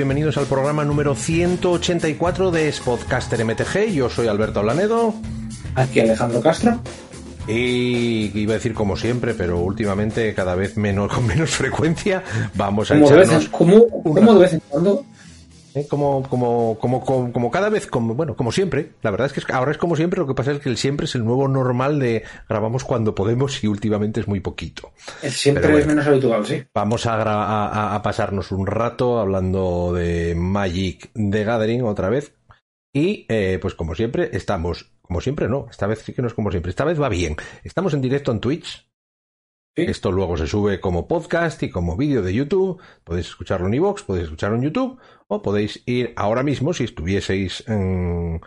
Bienvenidos al programa número 184 de Spodcaster MTG. Yo soy Alberto Blanedo. Aquí Alejandro Castro. Y iba a decir como siempre, pero últimamente cada vez menos, con menos frecuencia, vamos a Como de vez echarnos como de vez en cuando. ¿Eh? como, como, como, como, como cada vez, como, bueno, como siempre. La verdad es que ahora es como siempre, lo que pasa es que el siempre es el nuevo normal de grabamos cuando podemos y últimamente es muy poquito. El siempre es menos habitual, sí. Vamos a, a, a- pasarnos un rato hablando de Magic de Gathering otra vez. Y eh, pues como siempre, estamos, como siempre no, esta vez sí que no es como siempre, esta vez va bien. Estamos en directo en Twitch. Esto luego se sube como podcast y como vídeo de YouTube. Podéis escucharlo en iVoox, podéis escucharlo en YouTube o podéis ir ahora mismo si estuvieseis en,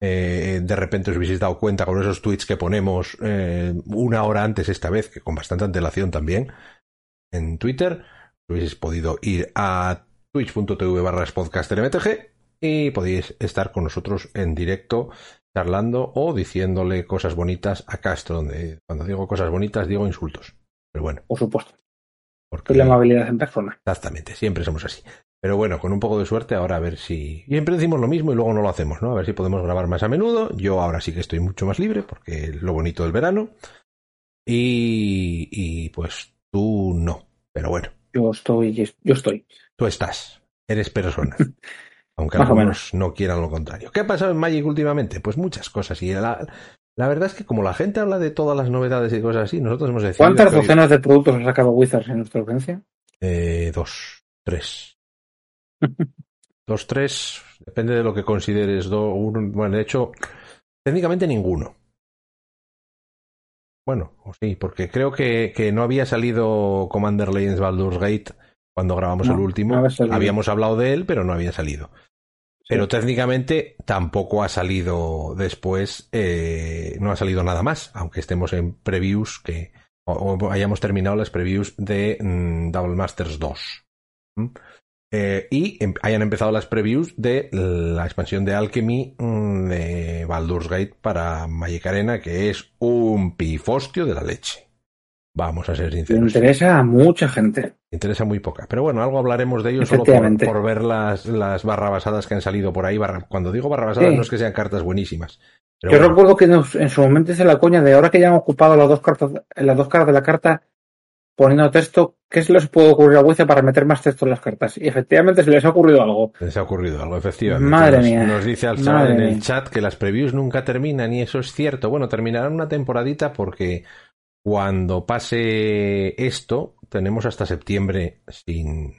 eh, de repente os hubieseis dado cuenta con esos tweets que ponemos eh, una hora antes esta vez, que con bastante antelación también, en Twitter, hubieseis podido ir a twitch.tv barra y podéis estar con nosotros en directo charlando o diciéndole cosas bonitas a Castro, donde cuando digo cosas bonitas digo insultos. Pero bueno, Por supuesto. porque Es la amabilidad en persona. Exactamente, siempre somos así. Pero bueno, con un poco de suerte, ahora a ver si. Siempre decimos lo mismo y luego no lo hacemos, ¿no? A ver si podemos grabar más a menudo. Yo ahora sí que estoy mucho más libre, porque es lo bonito del verano. Y. Y pues tú no. Pero bueno, Yo estoy, yo estoy. tú estás. Eres persona. Aunque algunos no quieran lo contrario. ¿Qué ha pasado en Magic últimamente? Pues muchas cosas. Y la, la verdad es que como la gente habla de todas las novedades y cosas así, nosotros hemos decidido. ¿Cuántas docenas de productos ha sacado Wizards en nuestra audiencia? Eh, dos, tres. dos, tres, depende de lo que consideres. Do, un- bueno, de hecho, técnicamente ninguno. Bueno, sí, porque creo que, que no había salido Commander Legends Baldur's Gate cuando grabamos No, el último. no. Habíamos hablado de él, pero no había salido. Pero técnicamente tampoco ha salido después, eh, no ha salido nada más, aunque estemos en previews que o, hayamos terminado las previews de mm, Double Masters 2. ¿Mm? Eh, y em- hayan empezado las previews de la expansión de Alchemy mm, de Baldur's Gate para Magic Arena, que es un pifostio de la leche. Vamos a ser Le sinceros. interesa a mucha gente. Interesa muy poca. Pero bueno, algo hablaremos de ello solo por, ver las, las barrabasadas que han salido por ahí. Barra- cuando digo barrabasadas Sí. no es que sean cartas buenísimas. Yo bueno, recuerdo que nos- en su momento hice la coña de ahora que ya han ocupado las dos cartas, las dos caras de la carta, poniendo texto, ¿qué se les puede ocurrir a Wizards para meter más texto en las cartas? Y efectivamente se les ha ocurrido algo. les ha ocurrido algo, efectivamente. Madre nos, mía. nos dice al chaval en el mía. chat que las previews nunca terminan y eso es cierto. Bueno, terminarán una temporadita porque cuando pase esto, tenemos hasta septiembre sin,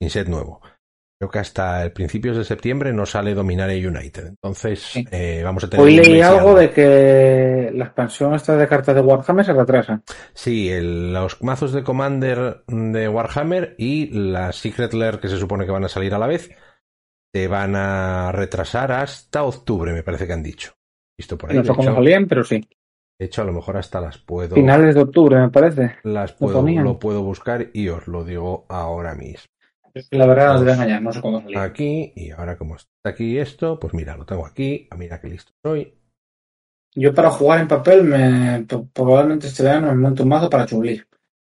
sin set nuevo. Creo que hasta el principios de septiembre no sale Dominaria United. Entonces, Sí. eh, vamos a tener. Hoy leí algo de que la expansión esta de cartas de Warhammer se retrasa. Sí, el- los mazos de Commander de Warhammer y las Secret Lair que se supone que van a salir a la vez se van a retrasar hasta octubre, me parece que han dicho. Visto por ahí. No sé cómo salían, pero sí. De hecho, a lo mejor hasta las puedo, Finales de octubre, me parece. las puedo, lo puedo buscar y os lo digo ahora mismo. La verdad, os voy a engañar, no sé cuándo salían. Aquí, y ahora como está aquí esto, pues mira, lo tengo aquí, ah, mira qué listo soy. Yo para jugar en papel, me, probablemente este verano me monto un mazo para Chun-Li.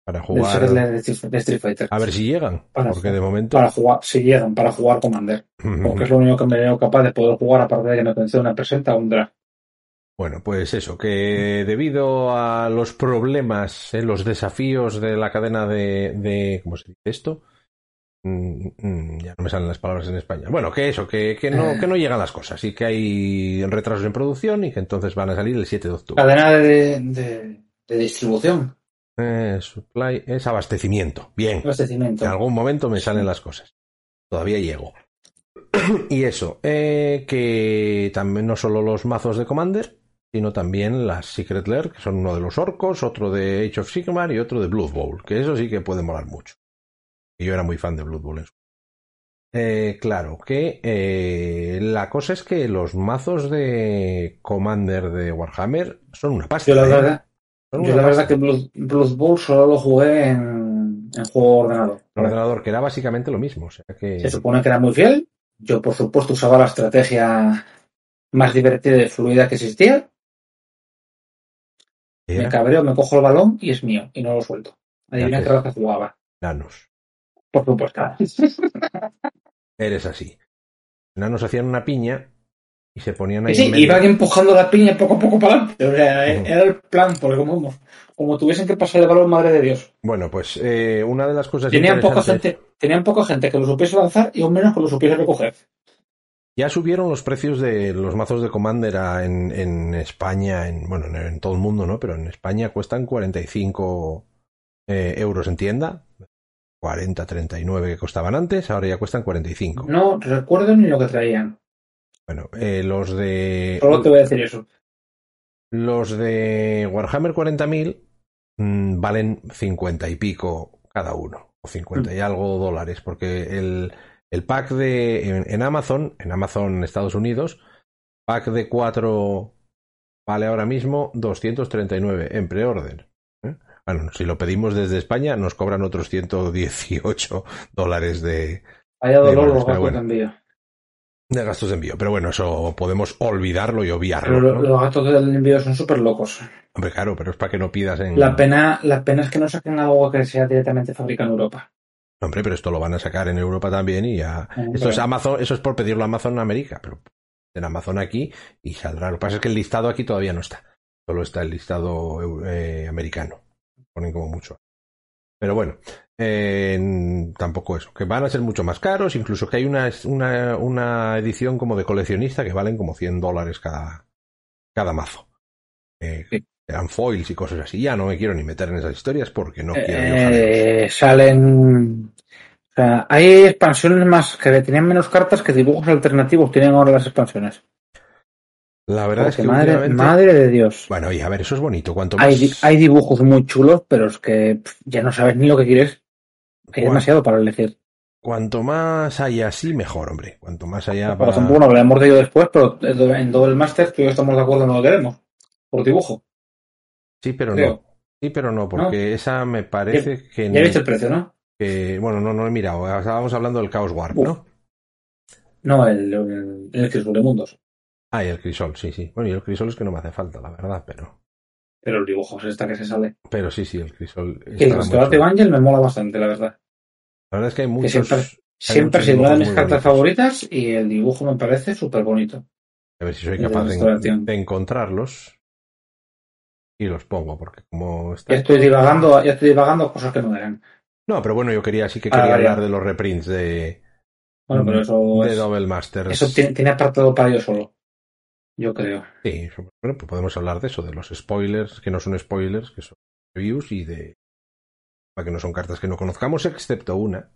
Para jugar. De Street- Fighter. A ver si llegan, Para porque de momento. Para jugar, si llegan, para jugar Commander. Porque es lo único que me veo capaz de poder jugar aparte de que me conceda una presenta o un draft. Bueno, pues eso, que debido a los problemas, eh, los desafíos de la cadena de, de ¿cómo se dice esto? Mm, mm, ya no me salen las palabras en España. Bueno, que eso, que, que no, Eh. que no llegan las cosas y que hay retrasos en producción y que entonces van a salir el 7 de octubre. Cadena de, de, de distribución, Eh, supply es abastecimiento. Bien. abastecimiento. En algún momento me salen las cosas. Todavía llego. y eso, eh, que también no solo los mazos de Commander, sino también las Secret Lair, que son uno de los orcos, otro de Age of Sigmar y otro de Blood Bowl, que eso sí que puede molar mucho. Y yo era muy fan de Blood Bowl. en su- Eh, claro, que eh, la cosa es que los mazos de Commander de Warhammer son una pasta. Yo la ¿eh? verdad, yo la verdad que Blood, Blood Bowl solo lo jugué en, en juego ordenado. Un ordenador que era básicamente lo mismo. O sea que... Se supone que era muy fiel. Yo, por supuesto, usaba la estrategia más divertida y fluida que existía. Me cabreo, me cojo el balón y es mío, y no lo suelto. Adivina qué raza jugaba. Nanos. Por supuesto. eres así. Los enanos hacían una piña y se ponían ahí. Sí, en iban empujando la piña poco a poco para adelante. O sea, Ujú. era el plan, porque como, como tuviesen que pasar el balón, madre de Dios. Bueno, pues eh, una de las cosas Tenían poca gente, tenían poca gente que lo supiese lanzar y aún menos que lo supiese recoger. Ya subieron los precios de los mazos de Commander a- en, en España, en, bueno, en, en todo el mundo, ¿no? Pero en España cuestan 45 eh, euros en tienda. 40, 39 que costaban antes, ahora ya cuestan 45. No recuerdo ni lo que traían. Bueno, eh, los de Solo te voy a decir eso. los de Warhammer 40.000 mm, valen 50 y pico cada uno, o 50 y algo dólares, porque el, el pack de en, en Amazon, en Amazon Estados Unidos, pack de 4 vale ahora mismo 239 en preorden. ¿eh? Bueno, si lo pedimos desde España nos cobran otros 118 dólares de, Vaya dolor los pero gastos bueno. de envío. de gastos de envío. Pero bueno, eso podemos olvidarlo y Pero obviarlo. lo- ¿no? los gastos del envío son súper locos. Hombre, claro, pero es para que no pidas en... La pena, la pena es que no saquen algo que sea directamente fabricado en Europa. Hombre, pero esto lo van a sacar en Europa también y ya. Hombre. Esto es Amazon, eso es por pedirlo a Amazon en América, pero en Amazon aquí y saldrá. Lo que pasa es que el listado aquí todavía no está. Solo está el listado eh, americano. Ponen como mucho. Pero bueno, eh, tampoco eso. Que van a ser mucho más caros, incluso que hay una, una, una edición como de coleccionista que valen como 100 dólares cada, cada mazo. Eh, Sí. Eran foils y cosas así. Ya no me quiero ni meter en esas historias porque no quiero. Eh, salen. O sea, hay expansiones más que tenían menos cartas que dibujos alternativos tienen ahora las expansiones. La verdad es que madre, últimamente- madre de Dios. Bueno, y a ver, eso es bonito. Cuanto más... Hay, di- hay dibujos muy chulos, pero es que pff, ya no sabes ni lo que quieres. Hay demasiado para elegir. Cuanto más haya así, mejor, hombre. Cuanto más haya para... ejemplo, bueno, lo hemos dicho después, pero en Double Master tú y yo estamos de acuerdo en lo que queremos. Por dibujo. Sí, pero creo. no. Sí, pero no, porque esa me parece que, Ya viste el precio, ¿no? Que- Bueno, no, no he mirado. Estábamos hablando del Chaos Warp. ¿no? No, el, el, el Crisol de Mundos. Ah, y el Crisol, sí, sí. Bueno, y el Crisol es que no me hace falta, la verdad, pero... Pero el dibujo es esta que se sale. Pero sí, sí, el Crisol... Que Restaurante chulo. Evangel me mola bastante, la verdad. La verdad es que hay Que muchos... siempre, siempre sido una de mis cartas bonitos. favoritas y el dibujo me parece súper bonito. A ver si soy de capaz de, de encontrarlos. Y los pongo, porque como está... Ya estoy divagando, ya estoy divagando cosas que no eran. No, pero bueno, yo quería, sí que Ah, quería hablar de los reprints de, Bueno, pero eso, de es- Double Masters. eso tiene, tiene apartado para ello solo. Yo creo. Sí, bueno, pues podemos hablar de eso, de los spoilers, que no son spoilers, que son reviews y de que no son cartas que no conozcamos, excepto una.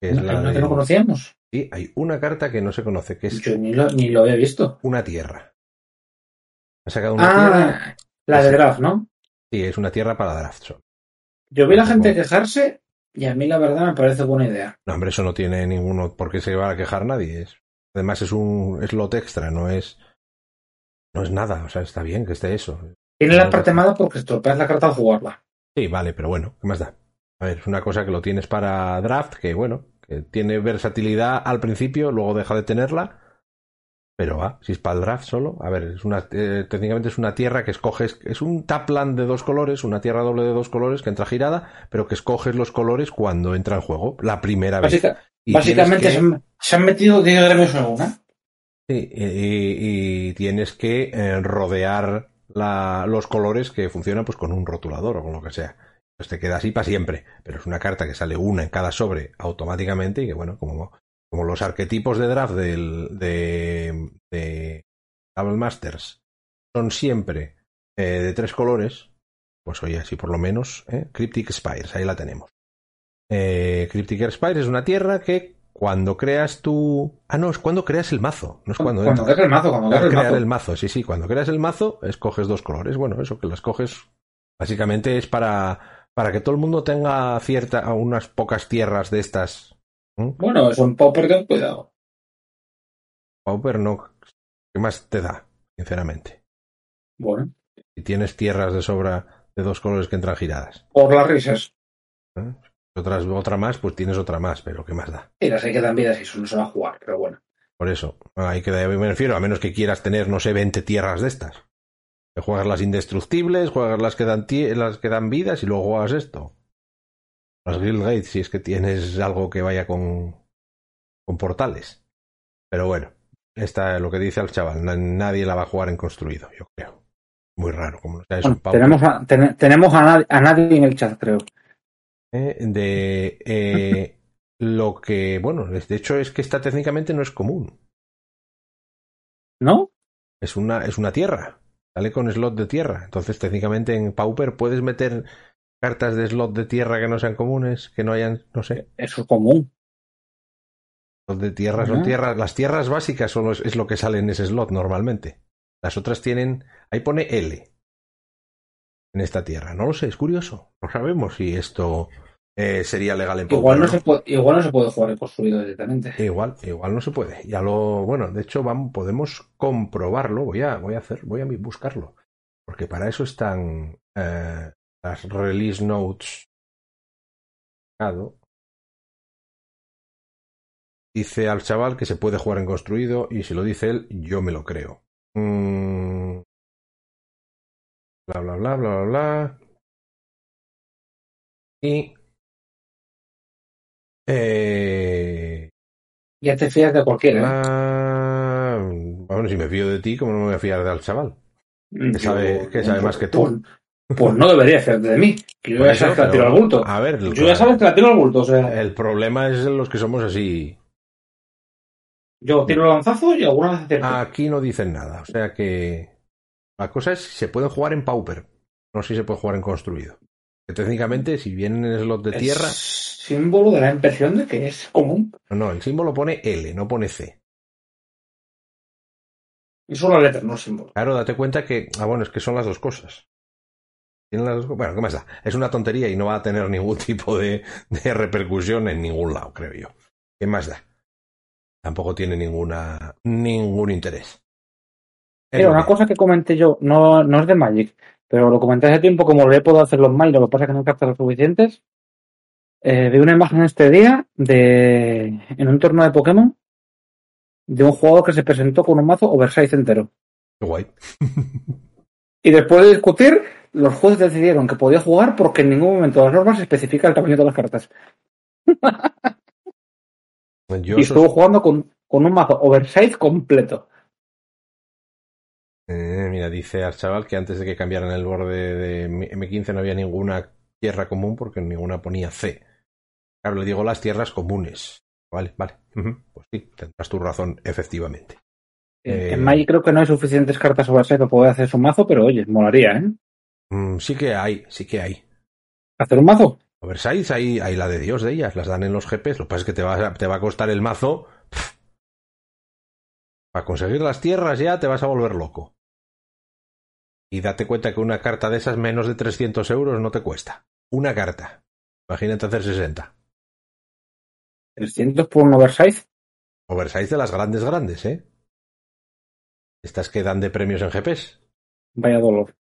Que es ¿No, la de- que no conocíamos? Sí, hay una carta que no se conoce, que es Yo ni lo, ni lo había visto. una tierra. Ha sacado una tierra. Ah, la de draft, ¿no? Sí, es una tierra para draft. solo. Yo vi a la gente Tampoco. quejarse y a mí la verdad me parece buena idea. No, hombre, eso no tiene ninguno por qué se va a quejar nadie. Es, además es un es lot extra, no es no es nada. O sea, está bien que esté eso. Tiene la parte mala porque estropeas la carta al jugarla. Sí, vale, pero bueno, ¿qué más da? A ver, es una cosa que lo tienes para draft, que bueno, que tiene versatilidad al principio, luego deja de tenerla, pero va, si es para el draft solo, a ver, es una, eh, técnicamente es una tierra que escoges, es un tapland de dos colores, una tierra doble de dos colores que entra girada, pero que escoges los colores cuando entra en juego, la primera vez. Y básicamente se, han, se han metido 10 gremios en una. Sí, y, y- y tienes que eh, rodear la- los colores que funcionan pues con un rotulador o con lo que sea. Pues te queda así para siempre. Pero es una carta que sale una en cada sobre automáticamente y que bueno, como, como los arquetipos de draft del, de, de Double Masters son siempre eh, de tres colores, pues oye, así por lo menos, ¿eh? Cryptic Spires, ahí la tenemos. Eh, Cryptic Spires es una tierra que cuando creas tu... Ah, no, es cuando creas el mazo, no es cuando, Cuando creas el mazo, cuando creas el crear mazo. el mazo, sí, sí, cuando creas el mazo, escoges dos colores. Bueno, eso que las coges básicamente es para, para que todo el mundo tenga cierta, unas pocas tierras de estas. ¿Mm? Bueno, es un popper ten cuidado. Pauper no. ¿Qué más te da? Sinceramente. Bueno, Si tienes tierras de sobra de dos colores que entran giradas. por las risas. ¿eh? Otras, otra más, pues tienes otra más, pero ¿qué más da? Y las hay que dan vidas y eso no se va a jugar, pero bueno. Por eso, hay que me refiero, a menos que quieras tener, no sé, 20 tierras de estas. Juegas las indestructibles, juegas las que dan las que dan vidas y luego juegas esto. Las Guild Gates, si es que tienes algo que vaya con, con portales. Pero bueno, esta lo que dice el chaval, nadie la va a jugar en construido, yo creo. Muy raro, como sea, bueno, tenemos, a, tenemos a, nadie, en el chat, creo. Eh, de eh, lo que, bueno, de hecho es que esta técnicamente no es común. ¿No? Es una, es una tierra. Sale con slot de tierra. Entonces, técnicamente en Pauper puedes meter cartas de slot de tierra que no sean comunes, que no hayan, no sé. Eso es común. Los de tierra son tierras. Las tierras básicas son es lo que sale en ese slot normalmente. Las otras tienen. Ahí pone L. En esta tierra. No lo sé, es curioso. No sabemos si esto eh, sería legal en igual no, Se puede, igual no se puede jugar en construido directamente. Igual, igual no se puede. Ya lo, bueno, de hecho vamos, podemos comprobarlo. Voy a, voy a hacer, voy a buscarlo. Porque para eso están eh, las release notes. Dice al chaval que se puede jugar en construido y si lo dice él, yo me lo creo. Mm. Bla, bla, bla, bla, bla, bla. Y eh, ya te fías de cualquiera. ¿eh? Bueno, si me fío de ti, ¿cómo no me voy a fiar del chaval? Que sabe, que sabe más que tú. Pues no debería fiarte de mí. Yo ya sabes que la tiro al bulto. A ver, yo ya sabes que la tiro al bulto. O sea... El problema es los que somos así. Yo tiro el lanzazo y alguna vez Aquí no dicen nada. O sea que. La cosa es si se puede jugar en Pauper. No sé si se puede jugar en construido. Que técnicamente, si vienen en slot de tierra. símbolo de la impresión de que es común. No, no, el símbolo pone L, no pone C. Y solo letra, no símbolo. Claro, date cuenta que. Ah, bueno, es que son las dos cosas. Las. Bueno, ¿qué más da? Es una tontería y no va a tener ningún tipo de, de repercusión en ningún lado, creo yo. ¿Qué más da? Tampoco tiene ninguna ningún interés. Pero una cosa que comenté yo, no, no es de Magic, pero lo comenté hace tiempo, como le puedo hacer los mails, lo que pasa es que no capta los suficientes. Eh, vi una imagen este día de en un torneo de Pokémon de un jugador que se presentó con un mazo oversize entero. Qué guay. y después de discutir, los jueces decidieron que podía jugar porque en ningún momento las normas especifica el tamaño de las cartas. y estuvo jugando con, con un mazo oversize completo. Eh, mira, dice al chaval que antes de que cambiaran el borde de M15 no había ninguna tierra común porque ninguna ponía C. Claro, le digo las tierras comunes. Vale, vale. Pues sí, tendrás tu razón, efectivamente. Eh, en Magic creo que no hay suficientes cartas oversize para poder hacer su mazo, pero oye, molaría, ¿eh? Mm, sí que hay, sí que hay. ¿Hacer un mazo? Oversize, hay, hay la de Dios de ellas, las dan en los GPs. Lo que pasa es que te va, te va a costar el mazo. Para conseguir las tierras ya te vas a volver loco. Y date cuenta que una carta de esas menos de 300 euros no te cuesta. Una carta. Imagínate hacer 60. ¿300 por un oversize? Oversize de las grandes grandes, ¿eh? Estas que dan de premios en GPs. Vaya dolor.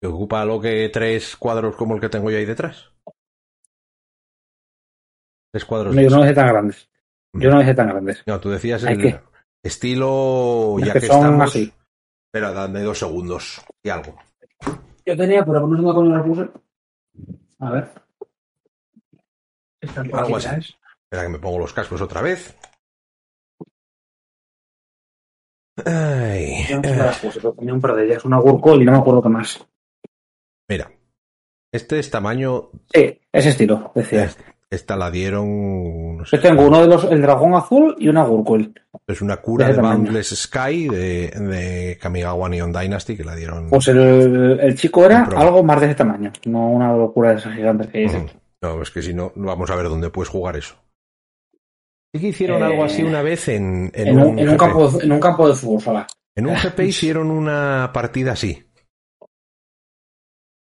¿Que ocupa lo que tres cuadros como el que tengo yo ahí detrás? Tres cuadros. No, yo no dejé tan grandes. Yo no dejé tan grandes. No, tú decías el estilo, ya que, estamos. Espera, dame dos segundos y algo. Yo tenía, pero no sé dónde la puse. A ver. algo así. Espera que me pongo los cascos otra vez. Ay, yo no sé las puse, pero tenía un par de ellas. Una Gurkol y no me acuerdo qué más. Mira. Este es tamaño. Sí, ese estilo, decía. Este. Esta la dieron. No sé, Yo tengo uno de los, el dragón azul y una Gurkul. Es una cura de, Boundless Sky de, de Kamigawa Neon Dynasty que la dieron. Pues el, el chico era algo más de ese tamaño, no una locura de esas gigantes que dicen. No, es que si no, vamos a ver dónde puedes jugar eso. Sí que hicieron algo así una vez en, en, un, en un, campo, en un campo de fútbol, En un GP hicieron una partida así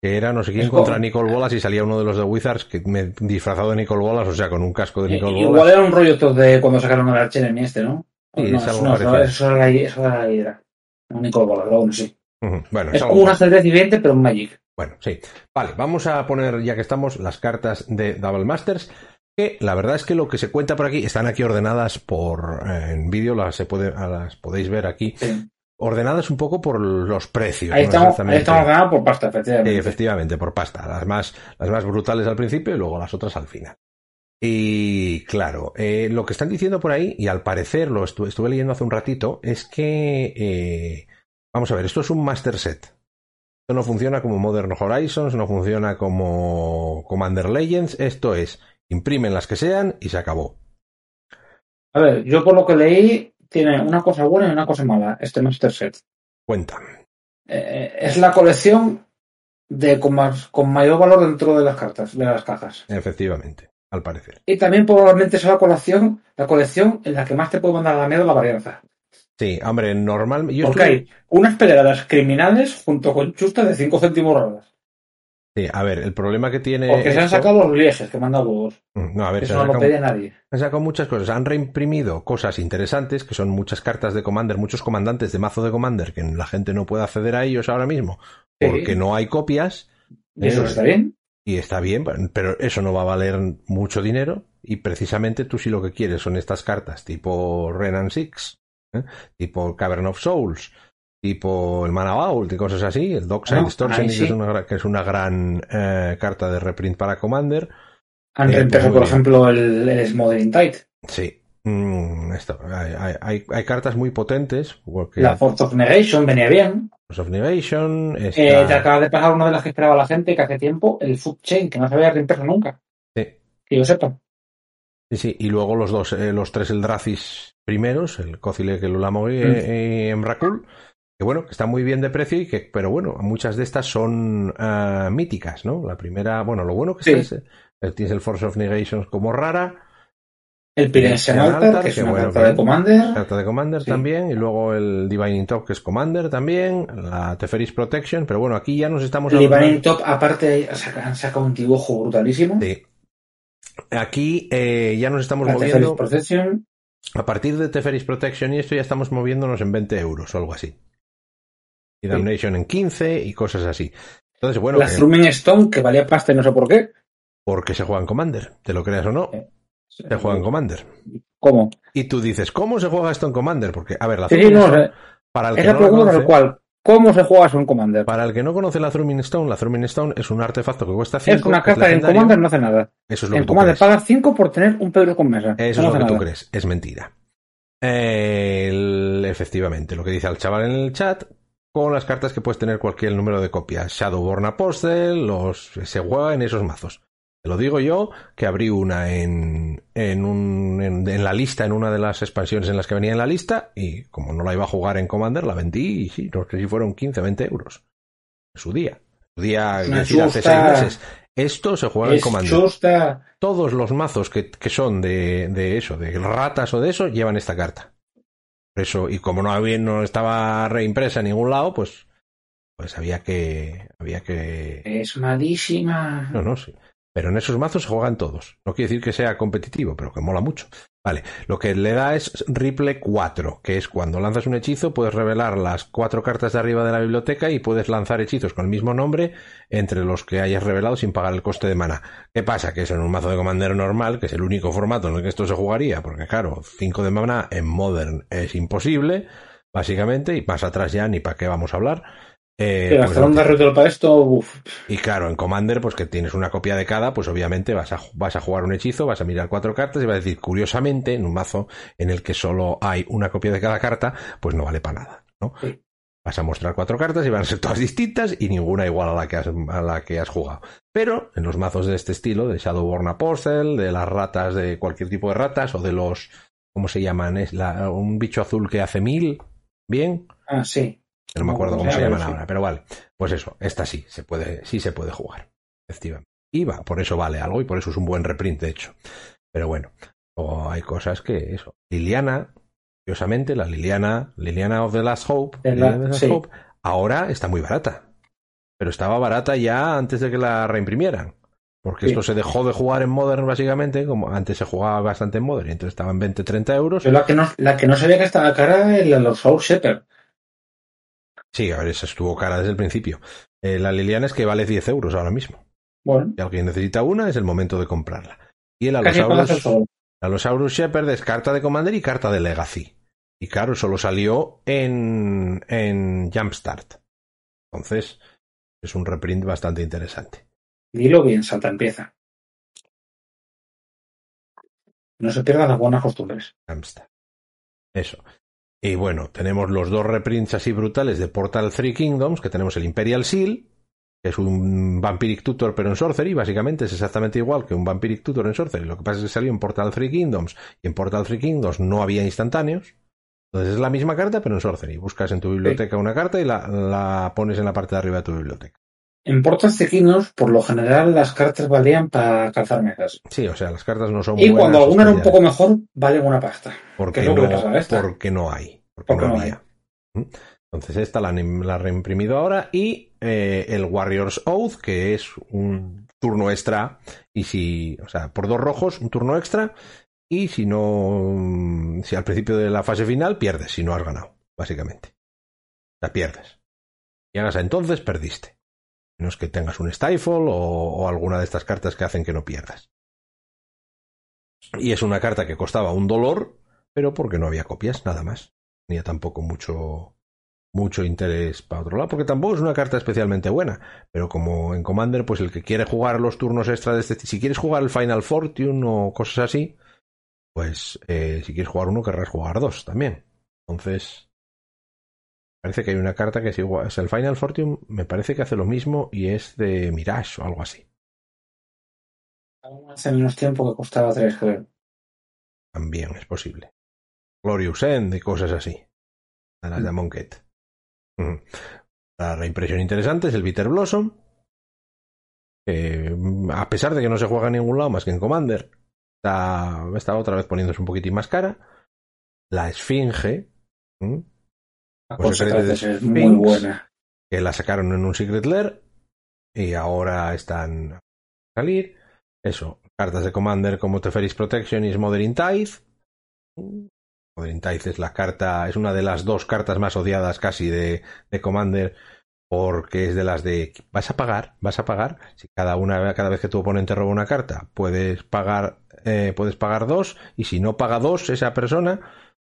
que era no sé quién contra Nicole Bolas y salía uno de los de Wizards que me disfrazado de Nicole Bolas, o sea, con un casco de Nicole Bolas. Igual era un rollo todo de cuando sacaron el Archer en este, ¿no? Sí, no, es algo no, eso, eso, era la, eso era la Hydra. No Nicole Bolas, bueno, sí. bueno, es, como un ajedrez viviente, pero un Magic. Bueno, sí. Vale, vamos a poner, ya que estamos, las cartas de Double Masters. Que la verdad es que lo que se cuenta por aquí están aquí ordenadas por eh, en vídeo, las, se puede, las podéis ver aquí. Sí ordenadas un poco por los precios. Ahí, estamos, ahí estamos por pasta, efectivamente. efectivamente, por pasta. Las más, las más brutales al principio y luego las otras al final. Y claro, eh, lo que están diciendo por ahí, y al parecer lo estuve leyendo hace un ratito, es que, eh, vamos a ver, esto es un master set. Esto no funciona como Modern Horizons, no funciona como Commander Legends, esto es, imprimen las que sean y se acabó. A ver, yo por lo que leí, tiene una cosa buena y una cosa mala, este master set. Cuenta. Eh, es la colección de con, más, con mayor valor dentro de las cartas, de las cajas. Efectivamente al parecer. Y también probablemente sea la colección, la colección en la que más te puede mandar a la mierda la varianza. Sí, hombre, normal. Porque hay unas peleadas criminales junto con chustas de 5 céntimos raras. Sí, a ver, el problema que tiene. Porque se han sacado los lieges que manda huevos. Mm, no, a ver, Eso no lo pedía nadie. Han sacado muchas cosas. Han reimprimido cosas interesantes, que son muchas cartas de Commander, muchos comandantes de mazo de Commander, que la gente no puede acceder a ellos ahora mismo, porque no hay copias. ¿Y eso está bien? Y está bien, pero eso no va a valer mucho dinero. Y precisamente tú si lo que quieres son estas cartas tipo Renan Six, ¿eh? tipo Cavern of Souls, tipo el Mana Vault y cosas así, el Dockside ah, Distortion, que, es una, que, es una, gran eh, carta de reprint para Commander. Han eh, pues por ejemplo, el, el Smothering Tide. Sí. Mm, hay, hay, hay, cartas muy potentes. Porque... La Force of Negation venía bien. of Negation. Eh, te acaba de pasar una de las que esperaba la gente que hace tiempo, el Food Chain, que no se había reimpreso nunca. Sí. Que yo sepa. Sí, sí. Y luego los dos, eh, los tres Eldracis primeros, el Cocile, el Ulamo y, mm. y Emrakul, que bueno, que están muy bien de precio y que, pero bueno, muchas de estas son uh, míticas, ¿no? La primera, bueno, lo bueno que sí. es, tienes el Force of Negation como rara. El Pirensian Altar, que es una carta de Commander. Carta de Commander también. Y luego el Divine Top, que es Commander también. La Teferis Protection. Pero bueno, aquí ya nos estamos... El Divine Top, aparte, han sacado un dibujo brutalísimo. Sí. Aquí eh, ya nos estamos moviendo... Protection. A partir de Teferis Protection y esto ya estamos moviéndonos en 20 euros o algo así. Y Damnation en 15 y cosas así. Entonces, bueno... La eh, Stone, que valía pasta y no sé por qué. Porque se juega en Commander, te lo creas o no. Se juega en Commander. ¿Cómo? Y tú dices, ¿cómo se juega esto en Commander? Porque, a ver, la sí, no, para el que no conoce, cual, ¿Cómo se juega eso en Commander? Para el que no conoce la Thrumming Stone, la Thrumming Stone es un artefacto que cuesta 5. Es una carta en Commander no hace nada. Eso es lo en que Commander pagas 5 por tener un Pedro con mesa. Eso es lo que tú crees. Es mentira. efectivamente, lo que dice el chaval en el chat, con las cartas que puedes tener cualquier número de copias. Shadowborn Apostle, los, se juega en esos mazos. Te lo digo yo, que abrí una en, en, un, en, la lista, en una de las expansiones en las que venía en la lista, y como no la iba a jugar en Commander, la vendí y sí, no sé si fueron 15, 20 euros. En su día. su día, hace seis meses. Esto se juega en Commander. Todos los mazos que, que son de, de, eso, de ratas o de eso, llevan esta carta. Eso, y como no había, no estaba reimpresa en ningún lado, pues, pues había que, había que. Es malísima. No, no, sí. Pero en esos mazos se juegan todos. No quiere decir que sea competitivo, pero que mola mucho. Vale, lo que le da es Ripple 4, que es cuando lanzas un hechizo, puedes revelar las cuatro cartas de arriba de la biblioteca y puedes lanzar hechizos con el mismo nombre entre los que hayas revelado sin pagar el coste de mana. ¿Qué pasa? Que eso en un mazo de Commander normal, que es el único formato en el que esto se jugaría, porque claro, 5 de mana en Modern es imposible, básicamente, y más atrás ya ni para qué vamos a hablar. Eh, pues para esto, Y claro, en Commander, pues que tienes una copia de cada, pues obviamente vas a, vas a jugar un hechizo, vas a mirar cuatro cartas y vas a decir, curiosamente, en un mazo en el que solo hay una copia de cada carta, pues no vale para nada, ¿no? Vas a mostrar cuatro cartas y van a ser todas distintas y ninguna igual a la que has, a la que has jugado. Pero en los mazos de este estilo, de Shadowborn Apostle, de las ratas, de cualquier tipo de ratas, o de los, ¿cómo se llaman? Es la, un bicho azul que hace mil, ¿bien? Ah, sí. No me acuerdo cómo se llaman ahora, pero vale. Pues eso, esta sí, se puede, sí se puede jugar. Efectivamente. Y va, por eso vale algo y por eso es un buen reprint, de hecho. Pero bueno, o hay cosas que eso. Liliana, curiosamente, la Liliana, Liliana of the Last Hope, ahora está muy barata. Pero estaba barata ya antes de que la reimprimieran. Porque esto se dejó de jugar en Modern, básicamente, como antes se jugaba bastante en Modern, y entonces estaba en 20-30 euros. la que no, la que no sabía que estaba cara era los Soul Shepherd. Sí, a ver, esa estuvo cara desde el principio. Eh, la Liliana es que vale 10 euros ahora mismo. Bueno. Si alguien necesita una, es el momento de comprarla. Y el Allosaurus, Allosaurus Shepherd es carta de Commander y carta de Legacy. Y claro, solo salió en, en Jumpstart. Entonces, es un reprint bastante interesante. Dilo bien, salta empieza. No se pierdan las buenas costumbres. Amstrad. Eso. Y bueno, tenemos los dos reprints así brutales de Portal Three Kingdoms, que tenemos el Imperial Seal, que es un Vampiric Tutor pero en Sorcery, básicamente es exactamente igual que un Vampiric Tutor en Sorcery. Lo que pasa es que salió en Portal Three Kingdoms y en Portal Three Kingdoms no había instantáneos. Entonces es la misma carta pero en Sorcery. Buscas en tu biblioteca una carta y la, la pones en la parte de arriba de tu biblioteca. En portas tequinos, por lo general, las cartas valían para calzar mesas. Sí, o sea, las cartas no son Y cuando alguna era un poco mejor, valen una pasta. Porque, ¿Qué es lo no, que pasa esta? porque no hay. Porque, Porque no no había. ¿Mm? Entonces esta la han la reimprimido ahora y eh, el Warrior's Oath, que es un turno extra y si, o sea, por dos rojos, un turno extra y si no, si al principio de la fase final pierdes, si no has ganado, básicamente. Sea, pierdes. Y hagas entonces perdiste. No es que tengas un Stifle o, alguna de estas cartas que hacen que no pierdas. Y es una carta que costaba un dolor, pero porque no había copias, nada más. Tenía tampoco mucho, mucho interés para otro lado, porque tampoco es una carta especialmente buena. Pero como en Commander, pues el que quiere jugar los turnos extra de este, si quieres jugar el Final Fortune o cosas así, pues eh, si quieres jugar uno, querrás jugar dos también. Entonces, parece que hay una carta que es igual, es el Final Fortune, me parece que hace lo mismo y es de Mirage o algo así. Hace menos tiempo que costaba 3, creo. También es posible. Glorious End y cosas así. De las de Mm. Monket. Mm. La reimpresión interesante es el Bitter Blossom. que, mm, a pesar de que no se juega en ningún lado más que en Commander, está, está otra vez poniéndose un poquitín más cara. La Esfinge. Pues es muy buena. que la sacaron en un Secret Lair y ahora están a salir. Eso, cartas de Commander como Teferis Protection y Smothering Tithe. Smothering Tithe es la carta, es una de las dos cartas más odiadas casi de, de Commander porque es de las de vas a pagar, vas a pagar. Si cada una, cada vez que tu oponente roba una carta, puedes pagar, eh, puedes pagar dos, y si no paga dos esa persona,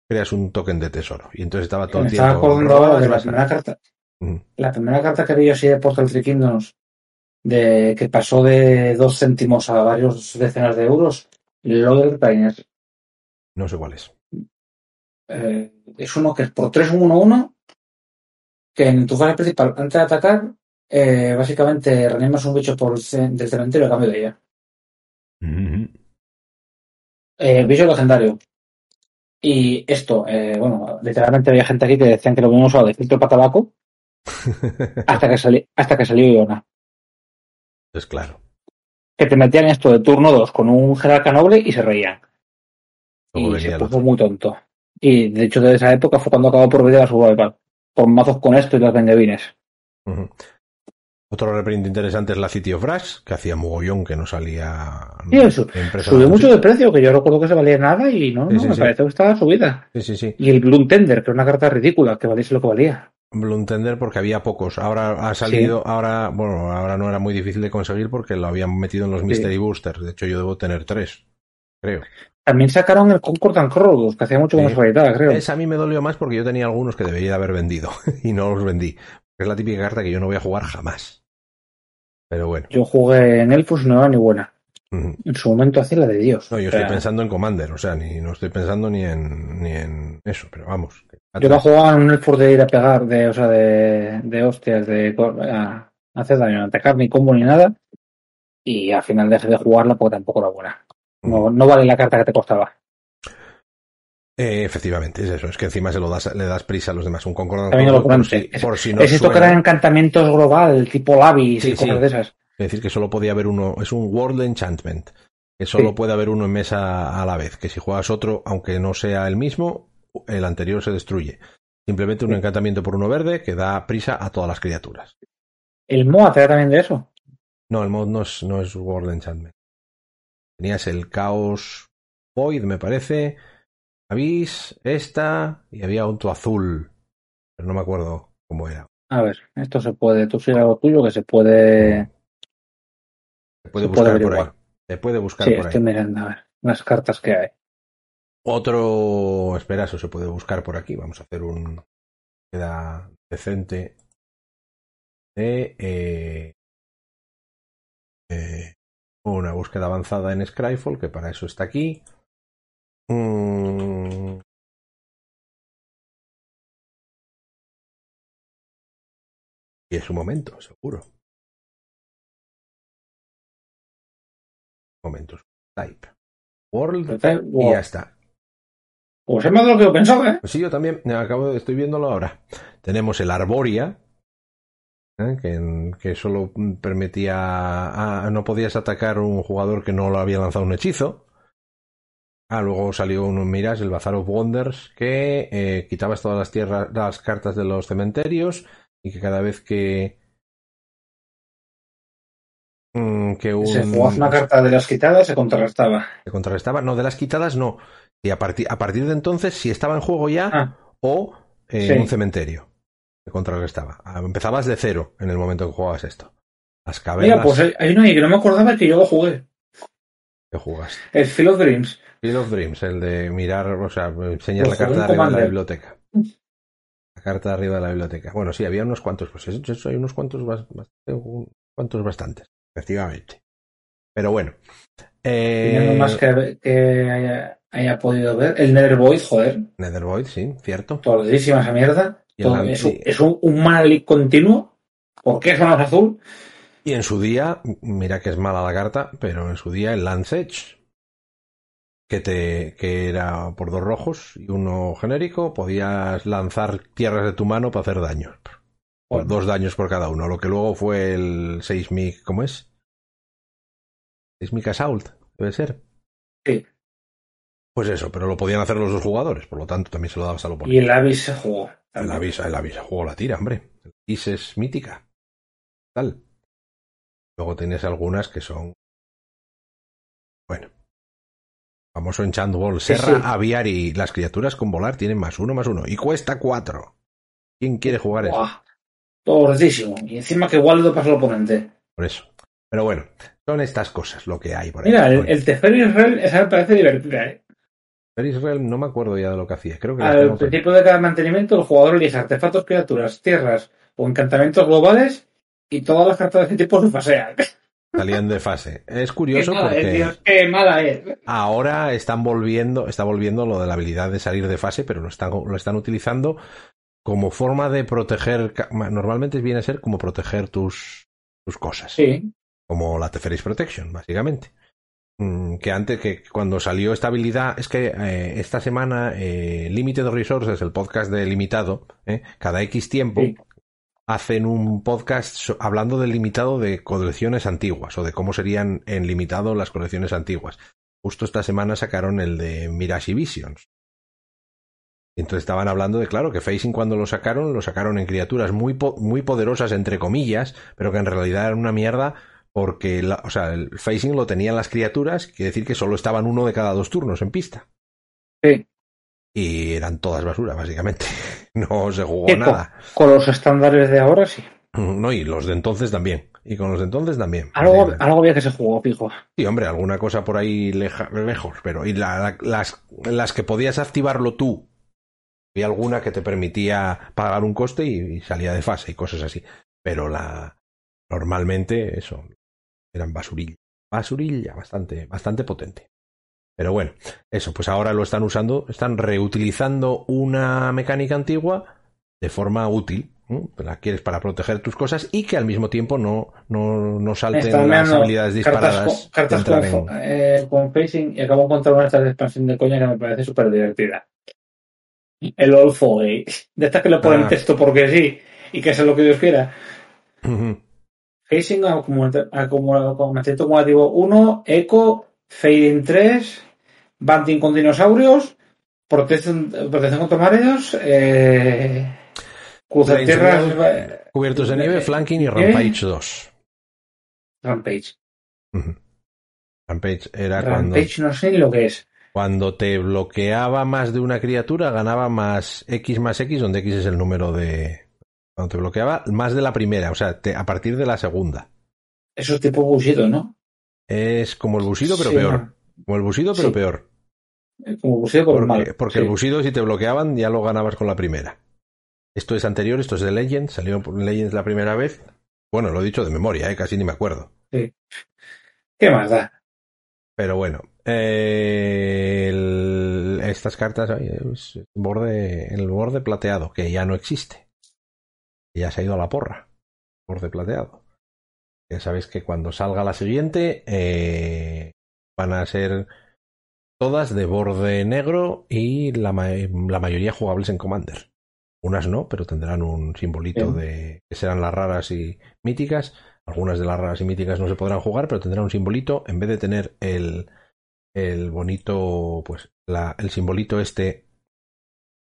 creas un token de tesoro. Y entonces estaba todo el estaba tiempo. acordando ahora robas, de la primera carta. Mm. La primera carta que vi yo así de Portal Three Kingdoms, de que pasó de dos céntimos a varios decenas de euros, Loader Trainer. No sé cuál es. Eh, es uno que es por 3 1 1 que en tu fase principal, antes de atacar, eh, básicamente reanimas un bicho por del cementerio a cambio de ella. Mm. Eh, bicho legendario. Y esto, eh, bueno, literalmente había gente aquí que decían que lo habían usado de filtro para tabaco hasta que, sali- hasta que salió Iona. Pues claro. Que te metían esto de turno 2 con un jerarca noble y se reían. Y se puso muy tonto. Y de hecho, de esa época fue cuando acabó por vender a su Vival. Con mazos con esto y las vendevines. Ujú. Otro reprint interesante es la City of Brass, que hacía mogollón que no salía. Sí, eso. Subió mucho de precio, que yo recuerdo que se valía nada y no, Sí, no sí, me sí. pareció que estaba subida. Sí, sí, sí. Y el Bloom Tender, que era una carta ridícula, que valiese lo que valía. Lo entender porque había pocos. Ahora ha salido, ahora, bueno, ahora no era muy difícil de conseguir porque lo habían metido en los Mystery Boosters. De hecho, yo debo tener tres, creo. También sacaron el Concord and Crows, que hacía mucho que no se creo. Esa a mí me dolió más porque yo tenía algunos que debería de haber vendido y no los vendí. Es la típica carta que yo no voy a jugar jamás. Pero bueno. Yo jugué en Elfus no era ni buena. En su momento hacía la de Dios. No, yo estoy pensando en Commander, o sea, ni no estoy pensando ni en ni en eso, pero vamos. Yo la jugaba en un Elfus de ir a pegar, de, o sea, de, de hostias, de a hacer daño, no atacar ni combo ni nada. Y al final dejé de jugarla porque tampoco era buena. No, no vale la carta que te costaba. Eh, efectivamente, es eso. Es que encima se lo das, le das prisa a los demás. Un concordante También por, lo comenté. si, Es- por si no es esto que suena. eran encantamientos global, tipo Lavis Sí, y cosas sí. de esas. Es decir, que solo podía haber uno. Es un World Enchantment. Que solo Sí. puede haber uno en mesa a la vez. Que si juegas otro, aunque no sea el mismo, el anterior se destruye. Simplemente un encantamiento por uno verde que da prisa a todas las criaturas. El MOA era también de eso. No, el mod no es, no es World Enchantment. Tenías el Chaos Void, me parece. Abyss, esta, y había otro azul. Pero no me acuerdo cómo era. A ver, esto se puede, tú sigue algo tuyo que se puede. Se puede Se puede buscar por ahí. Se puede buscar Sí, por ahí. estoy mirando a ver las cartas que hay. Otro. Espera, eso se puede buscar por aquí. Vamos a hacer un. Queda decente. De. eh, eh, una búsqueda avanzada en Scryfall, que para eso está aquí. Mm. Y es su momento, seguro. Momentos. Type. World. Y ya está. Pues es más de lo que yo pensaba, ¿eh? Pues sí, yo también. Acabo de, estoy viéndolo ahora. Tenemos el Arboria, ¿eh? que, que, solo permitía. no podías atacar un jugador que no lo había lanzado un hechizo. Ah, luego salió un Mirage, el Bazar of Wonders, que eh, quitabas todas las tierras, las cartas de los cementerios y que cada vez que. Mm, que un... Se jugaba una carta de las quitadas, se contrarrestaba. Se contrarrestaba, no, de las quitadas no. Y a partir, a partir de entonces, si estaba en juego ya ah. o en un cementerio contra que estaba. Ah, empezabas de cero en el momento que jugabas esto. Las cavernas. Mira, pues hay uno ahí que no me acordaba que yo lo jugué. ¿Qué jugaste? El Field of Dreams. Field of Dreams, el de mirar, o sea, enseñar la carta de arriba de la biblioteca. La carta de arriba de la biblioteca. Bueno, sí, había unos cuantos, pues eso, hay unos cuantos, cuantos bastantes, efectivamente. Pero bueno. Eh... más que, que haya, podido ver. El Nethervoid, joder. Nethervoid, sí, cierto. Todísima esa mierda es, un, un continuo. ¿Por qué es más azul? Y en su día, mira que es mala la carta, pero en su día el Lance Edge, que, te, que era por dos rojos y uno genérico, podías lanzar tierras de tu mano para hacer daño. Dos daños por cada uno, lo que luego fue el Seismic, ¿cómo es? Seismic Assault, debe ser. Sí. Pues eso, pero lo podían hacer los dos jugadores, por lo tanto también se lo dabas a lo Y el Avis se jugó. El Avis, el Avis jugó la tira, hombre. El Avis es mítica. Tal. Luego tienes algunas que son. Bueno. Famoso en Ball. Serra, Aviari. Las criaturas con volar tienen más uno, más uno. Y cuesta cuatro. ¿Quién quiere jugar eso? Tordísimo. Y encima que igual lo pasa al oponente. Por eso. Pero bueno, son estas cosas lo que hay por ahí. Mira, el, el Teferi esa me parece divertida, ¿eh? Realm no me acuerdo ya de lo que hacía. Creo que Al principio de cada mantenimiento, el jugador elige artefactos, criaturas, tierras o encantamientos globales y todas las cartas de ese tipo se fasean. Salían de fase. Es curioso porque qué mala es. ahora están volviendo, está volviendo lo de la habilidad de salir de fase, pero lo están, lo están utilizando como forma de proteger. Normalmente viene a ser como proteger tus, tus cosas. Sí. Como la Teferis Protection, básicamente. Mm, que antes que cuando salió esta habilidad es que eh, esta semana eh, Limited Resources el podcast de limitado eh, cada X tiempo hacen un podcast hablando del limitado de colecciones antiguas o de cómo serían en limitado las colecciones antiguas justo esta semana sacaron el de Mirage Visions entonces estaban hablando de, claro, que Facing cuando lo sacaron, lo sacaron en criaturas muy, muy poderosas, entre comillas, pero que en realidad eran una mierda porque o sea, el facing lo tenían las criaturas, quiere decir que solo estaban uno de cada dos turnos en pista. Sí. Y eran todas basura, básicamente. No se jugó nada. Con, los estándares de ahora sí. Mm, no, y los de entonces también. Y con los de entonces también. Algo, algo había que se jugó, fijo. Sí, hombre, alguna cosa por ahí lejos, pero y las, las que podías activarlo tú. Había alguna que te permitía pagar un coste y, y salía de fase y cosas así. Pero la normalmente eso, eran basurilla. Basurilla, bastante, bastante potente. Pero bueno, eso, pues ahora lo están usando, están reutilizando una mecánica antigua de forma útil. La quieres para proteger tus cosas y que al mismo tiempo no, no, no salten las habilidades disparadas. Cartas, con, eh, con, facing y acabo de encontrar una de expansión de coña que me parece súper divertida. El All De estas que le ponen ah. texto porque sí y que es lo que Dios quiera. Facing acumulamiento acumulativo 1, Eco, Fading 3, Banting con dinosaurios, protección, protección contra mareos, eh, tierras. Cubiertos de nieve, Flanking y Rampage 2. Rampage. Rampage era Rampage no sé lo que es. Cuando te bloqueaba más de una criatura, ganaba más X más X, donde X es el número de, cuando te bloqueaba, más de la primera, o sea, a partir de la segunda. Eso es tipo busido, ¿no? Es como el busido, pero peor. Como el busido, pero peor. Como busido, pero porque, Porque el busido, si te bloqueaban, ya lo ganabas con la primera. Esto es anterior, esto es de Legends, salió por Legends la primera vez. Bueno, lo he dicho de memoria, ¿eh? casi ni me acuerdo. Sí. ¿Qué más da? Pero bueno, eh, estas cartas, es borde, el borde plateado, que ya no existe. Ya se ha ido a la porra. Borde plateado. Ya sabéis que cuando salga la siguiente, eh, van a ser todas de borde negro y la, la, mayoría jugables en Commander. Unas no, pero tendrán un simbolito de que serán las raras y míticas. Algunas de las raras y míticas no se podrán jugar, pero tendrán un simbolito. En vez de tener el, el bonito, pues, la, el simbolito este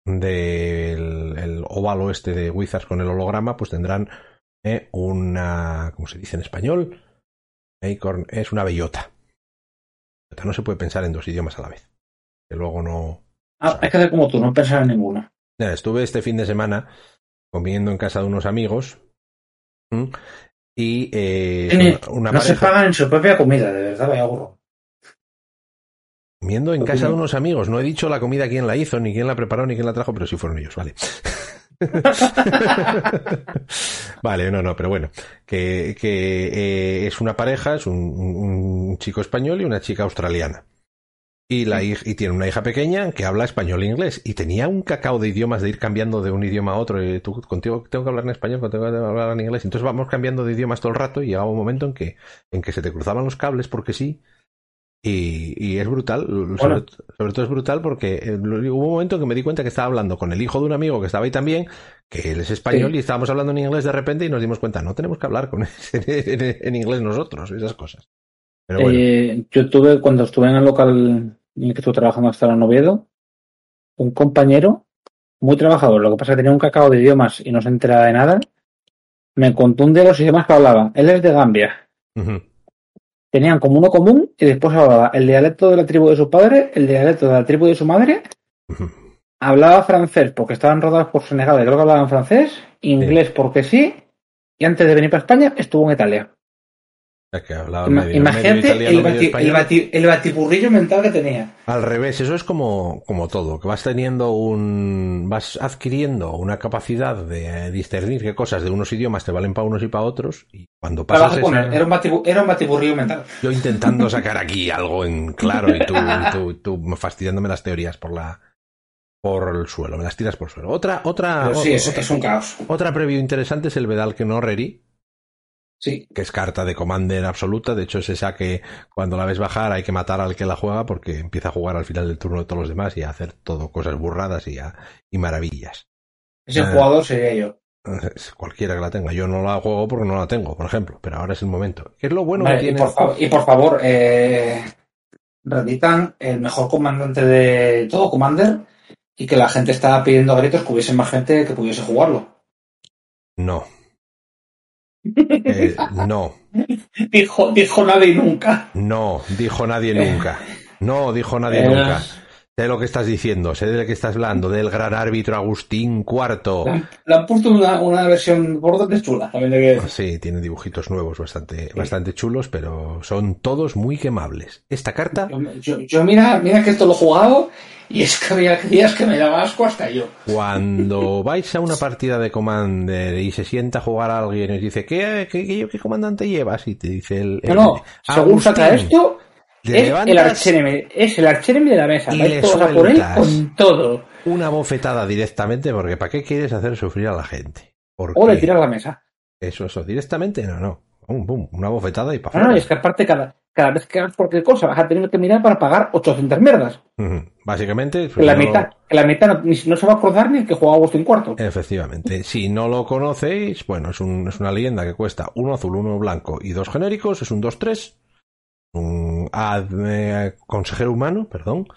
del el óvalo este de Wizards con el holograma, pues tendrán eh, una, ¿cómo se dice en español? Acorn es una bellota. No se puede pensar en dos idiomas a la vez. Que luego no. Ah, es que hacer como tú, no pensar en ninguna. Estuve este fin de semana comiendo en casa de unos amigos y eh, una no se pagan en su propia comida, de verdad, vaya burro. Comiendo en casa de unos amigos. No he dicho la comida quién la hizo, ni quién la preparó, ni quién la trajo, pero sí fueron ellos, vale. vale, no, no, pero bueno, que, que eh, es una pareja, es un, un, chico español y una chica australiana. Y, la y tiene una hija pequeña que habla español e inglés. Y tenía un cacao de idiomas de ir cambiando de un idioma a otro. Y tú contigo tengo que hablar en español, contigo tengo que hablar en inglés. Entonces vamos cambiando de idiomas todo el rato y llegaba un momento en que, en que se te cruzaban los cables porque sí. Y, y es brutal, sobre, todo es brutal porque eh, hubo un momento en que me di cuenta que estaba hablando con el hijo de un amigo que estaba ahí también, que él es español y estábamos hablando en inglés de repente y nos dimos cuenta, no tenemos que hablar con en, inglés nosotros, esas cosas. Pero eh, yo tuve, cuando estuve en el local en el que estuve trabajando hasta el Noviedo, un compañero muy trabajador, lo que pasa es que tenía un cacao de idiomas y no se enteraba de nada, me contó un de los idiomas que hablaba. Él es de Gambia tenían como uno común y después hablaba el dialecto de la tribu de su padre, el dialecto de la tribu de su madre. hablaba francés porque estaban rodados por Senegal, creo que hablaban francés, inglés porque sí, y antes de venir para España estuvo en Italia. Imagínate el, batiburrillo mental que tenía. Al revés, eso es como, como todo, que vas teniendo un. vas adquiriendo una capacidad de discernir qué cosas de unos idiomas te valen para unos y para otros, y cuando pasas. era, un batiburrillo mental. Yo intentando sacar aquí algo en claro y tú, tú, tú fastidiándome las teorías por la, por el suelo, me las tiras por el suelo. Otra, otra, sí, es, un caos. Otra preview interesante es el Vedal que no Reri, Sí. Que es carta de Commander absoluta. De hecho, es esa que cuando la ves bajar hay que matar al que la juega porque empieza a jugar al final del turno de todos los demás y a hacer todo cosas burradas y, y maravillas. Ese eh, jugador sería yo. Cualquiera que la tenga. Yo no la juego porque no la tengo, por ejemplo. Pero ahora es el momento. ¿Qué es lo bueno que tiene? Y por, favor, eh, el mejor comandante de todo Commander y que la gente estaba pidiendo a gritos que hubiese más gente que pudiese jugarlo. No, eh, no. Dijo, dijo nadie nunca. No, dijo nadie nunca. No, dijo nadie eh. nunca. Sé lo que estás diciendo, sé de lo que estás hablando, del gran árbitro Agustín IV. Le han puesto una, una versión bastante chula, también Sí, tiene dibujitos nuevos bastante, bastante chulos, pero son todos muy quemables. Esta carta. Yo, mira, mira que esto lo he jugado y es que había días que me daba asco hasta yo. Cuando vais a una partida de Commander y se sienta a jugar a alguien y os dice, ¿qué, qué, qué, comandante llevas? Y te dice el. no, no, según saca esto, es el, es el archéneme de la mesa. Y le por él con todo. Una bofetada directamente, porque ¿para qué quieres hacer sufrir a la gente? o le tiras la mesa. Eso, eso, directamente, no, no. una bofetada y para No, no, es que aparte cada, cada vez que hagas cualquier cosa vas a tener que mirar para pagar 800 mierdas. Básicamente. Pues la, mitad, la mitad no, no, se va a acordar ni que jugaba en cuarto. Efectivamente. Si no lo conocéis, bueno, es, un, es una leyenda que cuesta uno azul, uno blanco y dos genéricos, es un 2-3. Eh, consejero humano, perdón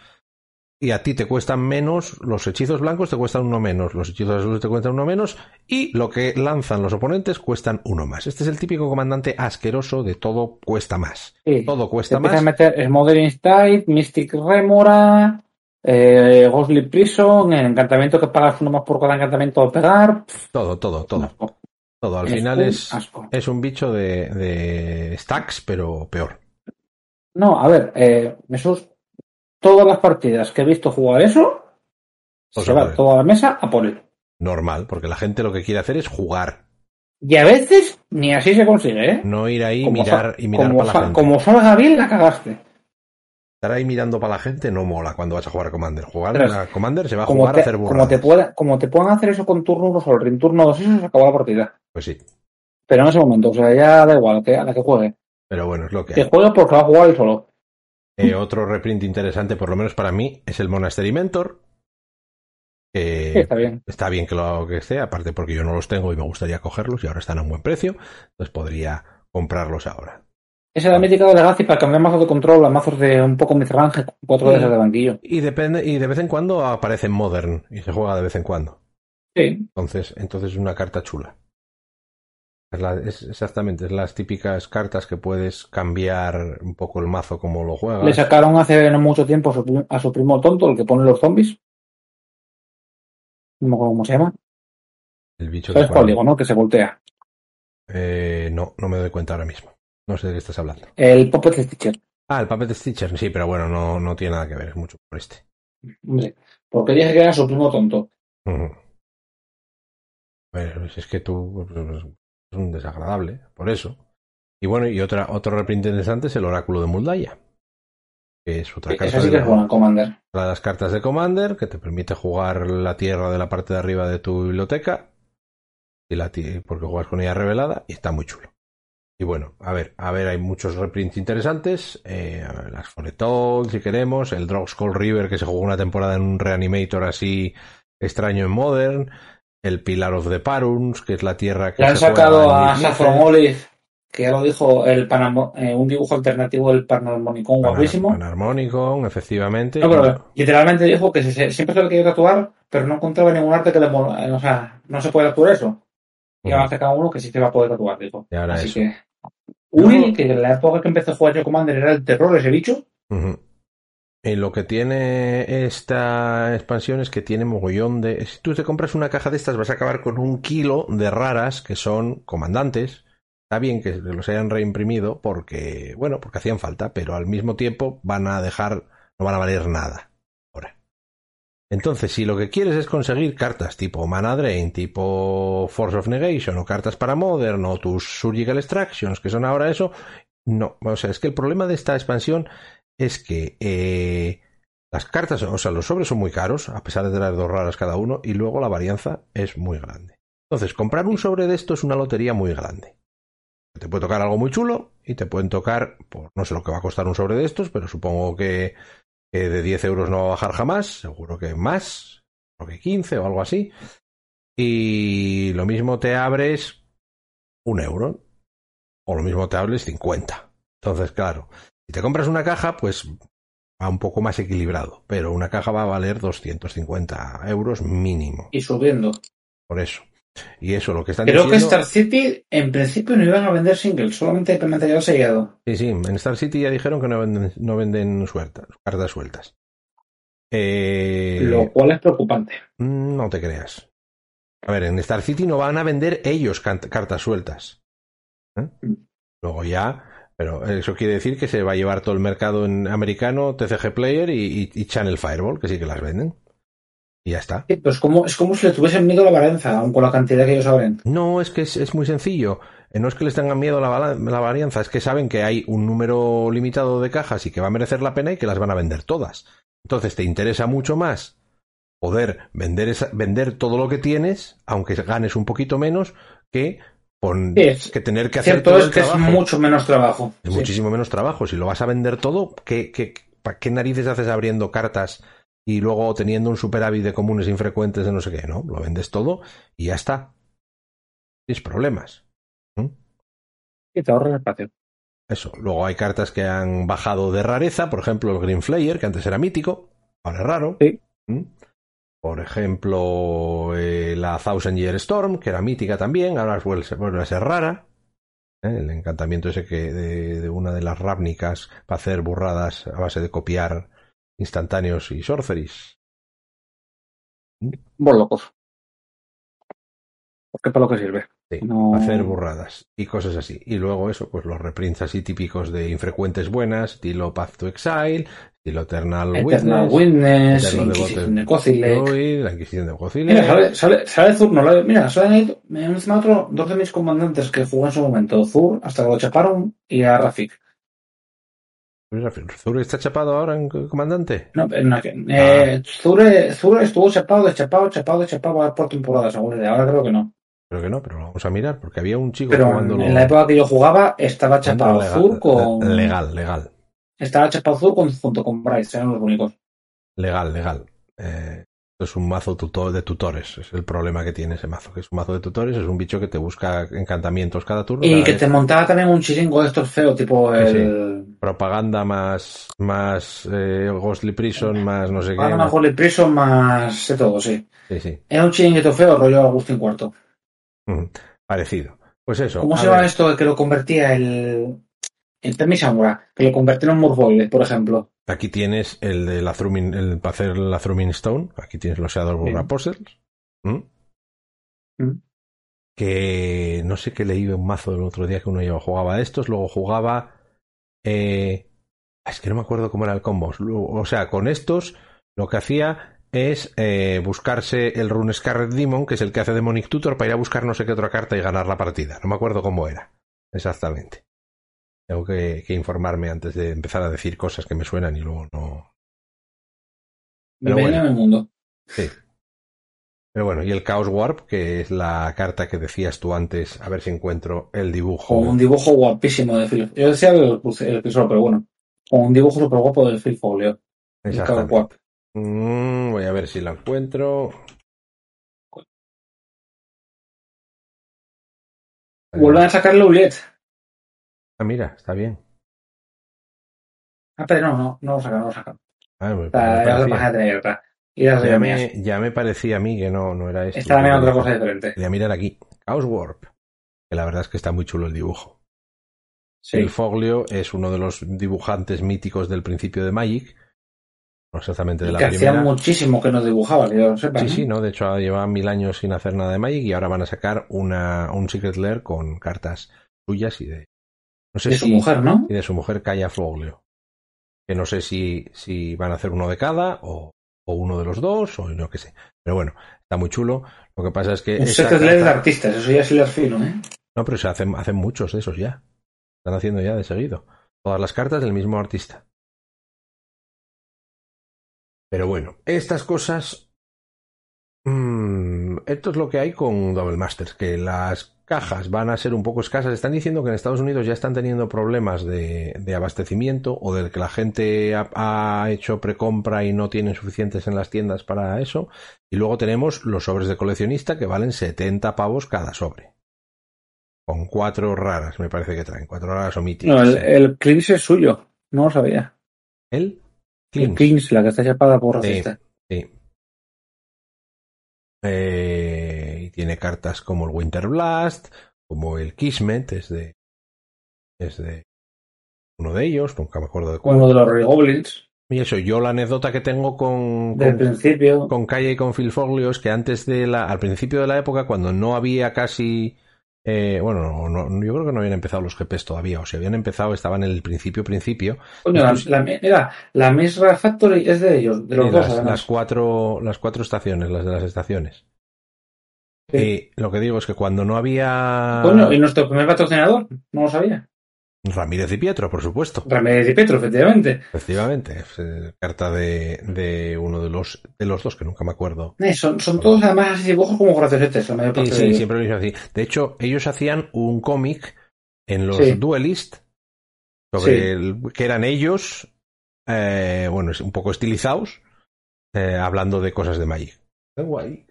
y a ti te cuestan menos, los hechizos blancos te cuestan uno menos, los hechizos azules te cuestan uno menos, y lo que lanzan los oponentes cuestan uno más. Este es el típico comandante asqueroso de todo cuesta más. Todo cuesta más. A meter Smothering Tide, Mystic Remora, eh, Ghostly Prison, el encantamiento que pagas uno más por cada encantamiento de pegar. Todo, todo, todo. Todo. Al final es, es un bicho de, de stacks, pero peor. No, a ver, eh, esos todas las partidas que he visto jugar eso, se va toda la mesa a por él. Normal, porque la gente lo que quiere hacer es jugar. Y a veces ni así se consigue, ¿eh? No ir ahí mirar, y mirar como, para la gente. Como salga bien, la cagaste. estar ahí mirando para la gente no mola cuando vas a jugar a Commander. Jugar a Commander se va a jugar a hacer burradas. Como te, pueda, como te puedan hacer eso con turno 1 solo, en turno 2, eso se acabó la partida. Pues sí. Pero en ese momento, o sea, ya da igual a la que juegue. Pero bueno, es lo que Que juegue porque va a jugar solo. Eh, otro reprint interesante, por lo menos para mí, es el Monastery Mentor. Sí, está bien. está bien que lo que esté, aparte porque yo no los tengo y me gustaría cogerlos y ahora están a un buen precio, entonces podría comprarlos ahora. Esa es la mítica de Legacy para cambiar mazos de control a mazos de un poco midrange, cuatro esas de banquillo. Y depende, y de vez en cuando aparece en Modern y se juega de vez en cuando. Sí. Entonces, entonces es una carta chula. Es, la- es exactamente, es las típicas cartas que puedes cambiar un poco el mazo como lo juegas. Le sacaron hace no mucho tiempo a su, prim- a su primo tonto, el que pone los zombies. No me acuerdo cómo se llama. El bicho ¿Sabes cuál digo, no? Que se voltea. Eh, no, no me doy cuenta ahora mismo. No sé de qué estás hablando. El Puppet Stitcher. Ah, el Puppet Stitcher, sí, pero bueno, no, no tiene nada que ver, es mucho por este. Hombre, porque dije que era su primo tonto. Ujú. Bueno, es que tú pues, es un desagradable, por eso. Y bueno, y otra, otro reprint interesante es el oráculo de Muldaya. Que es otra carta Esa sí de, que es buena, Commander. de las cartas de Commander que te permite jugar la tierra de la parte de arriba de tu biblioteca. Y la porque juegas con ella revelada y está muy chulo. Y bueno, a ver, a ver, hay muchos reprints interesantes. eh, a ver, las Foretol, si queremos. El Drogskull River, que se jugó una temporada en un Reanimator así extraño en Modern. El Pilar of the Paruns, que es la tierra que Le han se sacado a. Saffron que ya lo dijo, el Panamo- eh, un dibujo alternativo del Panarmonicon Panar- guapísimo. Panharmonicon, efectivamente. No, pero literalmente dijo que se- siempre se lo quería tatuar, pero no encontraba ningún arte que le eh, O sea, no se puede tatuar eso. Y ahora sacado uno que sí se va a poder tatuar, dijo. Y ahora Así eso. que. Uri, que en la época que empezó a jugar yo Commander era el terror ese bicho. Ujú. Y lo que tiene esta expansión es que tiene mogollón de... Si tú te compras una caja de estas vas a acabar con un kilo de raras que son comandantes. Está bien que los hayan reimprimido porque, bueno, porque hacían falta, pero al mismo tiempo van a dejar, no van a valer nada. Ahora. Entonces, si lo que quieres es conseguir cartas tipo Mana Drain, tipo Force of Negation, o cartas para Modern, o tus Surgical Extractions, que son ahora eso, no. O sea, es que el problema de esta expansión es que eh, las cartas, o sea, los sobres son muy caros, a pesar de tener dos raras cada uno, y luego la varianza es muy grande. Entonces, comprar un sobre de esto es una lotería muy grande. Te puede tocar algo muy chulo y te pueden tocar, por, no sé lo que va a costar un sobre de estos, pero supongo que, que de 10 euros no va a bajar jamás, seguro que más, creo que 15 o algo así. Y lo mismo te abres un euro, o lo mismo te abres 50. Entonces, claro, si te compras una caja, pues va un poco más equilibrado, pero una caja va a valer 250 euros mínimo, Y subiendo. por eso. Y eso, lo que están Creo que diciendo... Star City en principio no iban a vender singles, solamente material sellado. Sí, sí, en Star City ya dijeron que no venden, no venden sueltas, cartas sueltas. Eh, Lo cual es preocupante. No te creas. A ver, en Star City no van a vender ellos cartas sueltas. ¿Eh? Luego ya, pero eso quiere decir que se va a llevar todo el mercado en americano, TCG Player y, y- y Channel Fireball, que sí que las venden. Y ya está. Sí, pero es como, es como si le tuviesen miedo a la balanza, aun con la cantidad que ellos abren. No, es que es, es muy sencillo. Eh, No es que les tengan miedo a la, la varianza, es que saben que hay un número limitado de cajas y que va a merecer la pena y que las van a vender todas. Entonces te interesa mucho más poder vender, esa- vender todo lo que tienes, aunque ganes un poquito menos, que, Sí, es- que tener que hacer todo es el que es mucho menos trabajo. Es Sí. muchísimo menos trabajo. Si lo vas a vender todo, ¿qué, qué, narices haces abriendo cartas y luego teniendo un superávit de comunes infrecuentes de no sé qué? No, lo vendes todo y ya está. Tienes problemas. Y te ahorras espacio. Eso. Luego hay cartas que han bajado de rareza, por ejemplo el Green Flayer, que antes era mítico, ahora es raro. Sí. ¿Mm? Por ejemplo, eh, la Thousand Year Storm, que era mítica también, ahora vuelve a ser rara. ¿eh? El encantamiento ese que de, de una de las rápnicas para hacer burradas a base de copiar instantáneos y sorceries. Vos locos. ¿Por qué para lo que sirve? Sí, No. hacer burradas y cosas así. Y luego eso, pues los reprints así típicos de infrecuentes buenas, estilo Path to Exile, estilo Eternal, Eternal Witness, Inquisición de la Inquisición de Godzilla. Mira, sale, sale, sale Zur, no la- mira, salen ahí, me encima otro, dos de mis comandantes que jugó en su momento, Zur, hasta que lo chaparon, y a Rafik. ¿Zure está chapado ahora en comandante? No, no eh, ah. Zure, estuvo chapado, chapado, chapado, chapado por temporada, seguro. Ahora creo que no. Creo que no, pero vamos a mirar, porque había un chico pero En la época que yo jugaba, estaba chapado Zur con. Legal, legal. Estaba con, junto con Bryce, eran los únicos. Legal, legal. Eh, es un mazo tutor de tutores, es el problema que tiene ese mazo, que es un mazo de tutores, es un bicho que te busca encantamientos cada turno. Y que te montaba también un chiringo de estos feos, tipo el... Propaganda más, más eh, Ghostly Prison, más no sé qué. Más Ghostly Prison, más de todo, sí. Sí, sí. Era un chiringuito feo, rollo Agustín Cuarto. parecido. Pues eso. ¿Cómo se llama esto que lo convertía el... El Temisamura, que lo convertía en un Murfoyle, por ejemplo? Aquí tienes el de la Thrumming, el para hacer la Thrumming Stone. Aquí tienes los Shadow Apostles. ¿Mm? Que no sé qué leí un mazo el otro día que uno ya jugaba estos, luego jugaba. Eh, es que no me acuerdo cómo era el combo. O sea, con estos lo que hacía es eh, buscarse el Rune Scarlet Demon, que es el que hace Demonic Tutor, para ir a buscar no sé qué otra carta y ganar la partida. No me acuerdo cómo era. Exactamente. Tengo que, informarme antes de empezar a decir cosas que me suenan y luego no. Pero bueno, en el mundo. Sí. Pero bueno, y el Chaos Warp, que es la carta que decías tú antes, a ver si encuentro el dibujo. Con un dibujo guapísimo de Phil. Yo decía el, el, pero bueno. Con un dibujo súper guapo de Phil Folio. El Chaos Warp. Mm, voy a ver si lo encuentro. Vuelven a sacar la Uliet. Ah, mira, está bien. Ah, pero no, no, no lo sacan, no lo sacan. Ah, me, parecía. ya, me, ya me parecía a mí que no, no era esto. Está también otra cosa diferente. Voy a mirar aquí. Chaos Warp. Que la verdad es que está muy chulo el dibujo. Sí. El Foglio es uno de los dibujantes míticos del principio de Magic. No exactamente de la que primera. hacía muchísimo que no dibujaba, que yo sepa. Sí, sí, no. De hecho, llevaban mil años sin hacer nada de Magic y ahora van a sacar una, un Secret Lair con cartas suyas y de, de su mujer, ¿no? Y de su mujer Kaya Foglio. Que no sé si, si van a hacer uno de cada o, o uno de los dos o no qué sé. Pero bueno, está muy chulo. Lo que pasa es que... Un set de artistas, eso ya es el fino, ¿eh? No, pero se hacen, hacen muchos de esos ya. Están haciendo ya de seguido. Todas las cartas del mismo artista. Pero bueno, estas cosas... Mmm, esto es lo que hay con Double Masters, que las cajas van a ser un poco escasas. Están diciendo que en Estados Unidos ya están teniendo problemas de, abastecimiento o de que la gente ha, hecho precompra y no tienen suficientes en las tiendas para eso. Y luego tenemos los sobres de coleccionista que valen 70 pavos cada sobre. Con cuatro raras, me parece que traen. Cuatro raras o míticas. No, el, el es suyo. No lo sabía. ¿El? Cleans. la que está chapada por racista. Sí. Eh, tiene cartas como el Winter Blast, como el Kismet, es de, es de uno de ellos, nunca me acuerdo de cuál. Uno de los Goblins. Y eso, yo la anécdota que tengo con, con, principio. con Calle y con Phil Foglio es que antes de la, al principio de la época, cuando no había casi, eh, bueno, no, yo creo que no habían empezado los GPs todavía, o si habían empezado estaban en el principio, principio. Coño, la, mira, la Misra Factory es de ellos, de los dos. Las, las, cuatro, las cuatro estaciones, las de las estaciones. Y lo que digo es que cuando no había. Coño, ¿y nuestro primer patrocinador? No lo sabía. Ramírez y Pietro, por supuesto. Ramírez y Pietro, efectivamente. Efectivamente. Eh, carta de, de, uno de los, de los dos que nunca me acuerdo. Eh, son, son todos además así dibujos como graciosetes, la mayor parte Sí, sí, siempre lo hizo así. De hecho, ellos hacían un cómic en los Duelist sobre que eran ellos, eh, bueno, un poco estilizados, eh, hablando de cosas de Magic. Guay.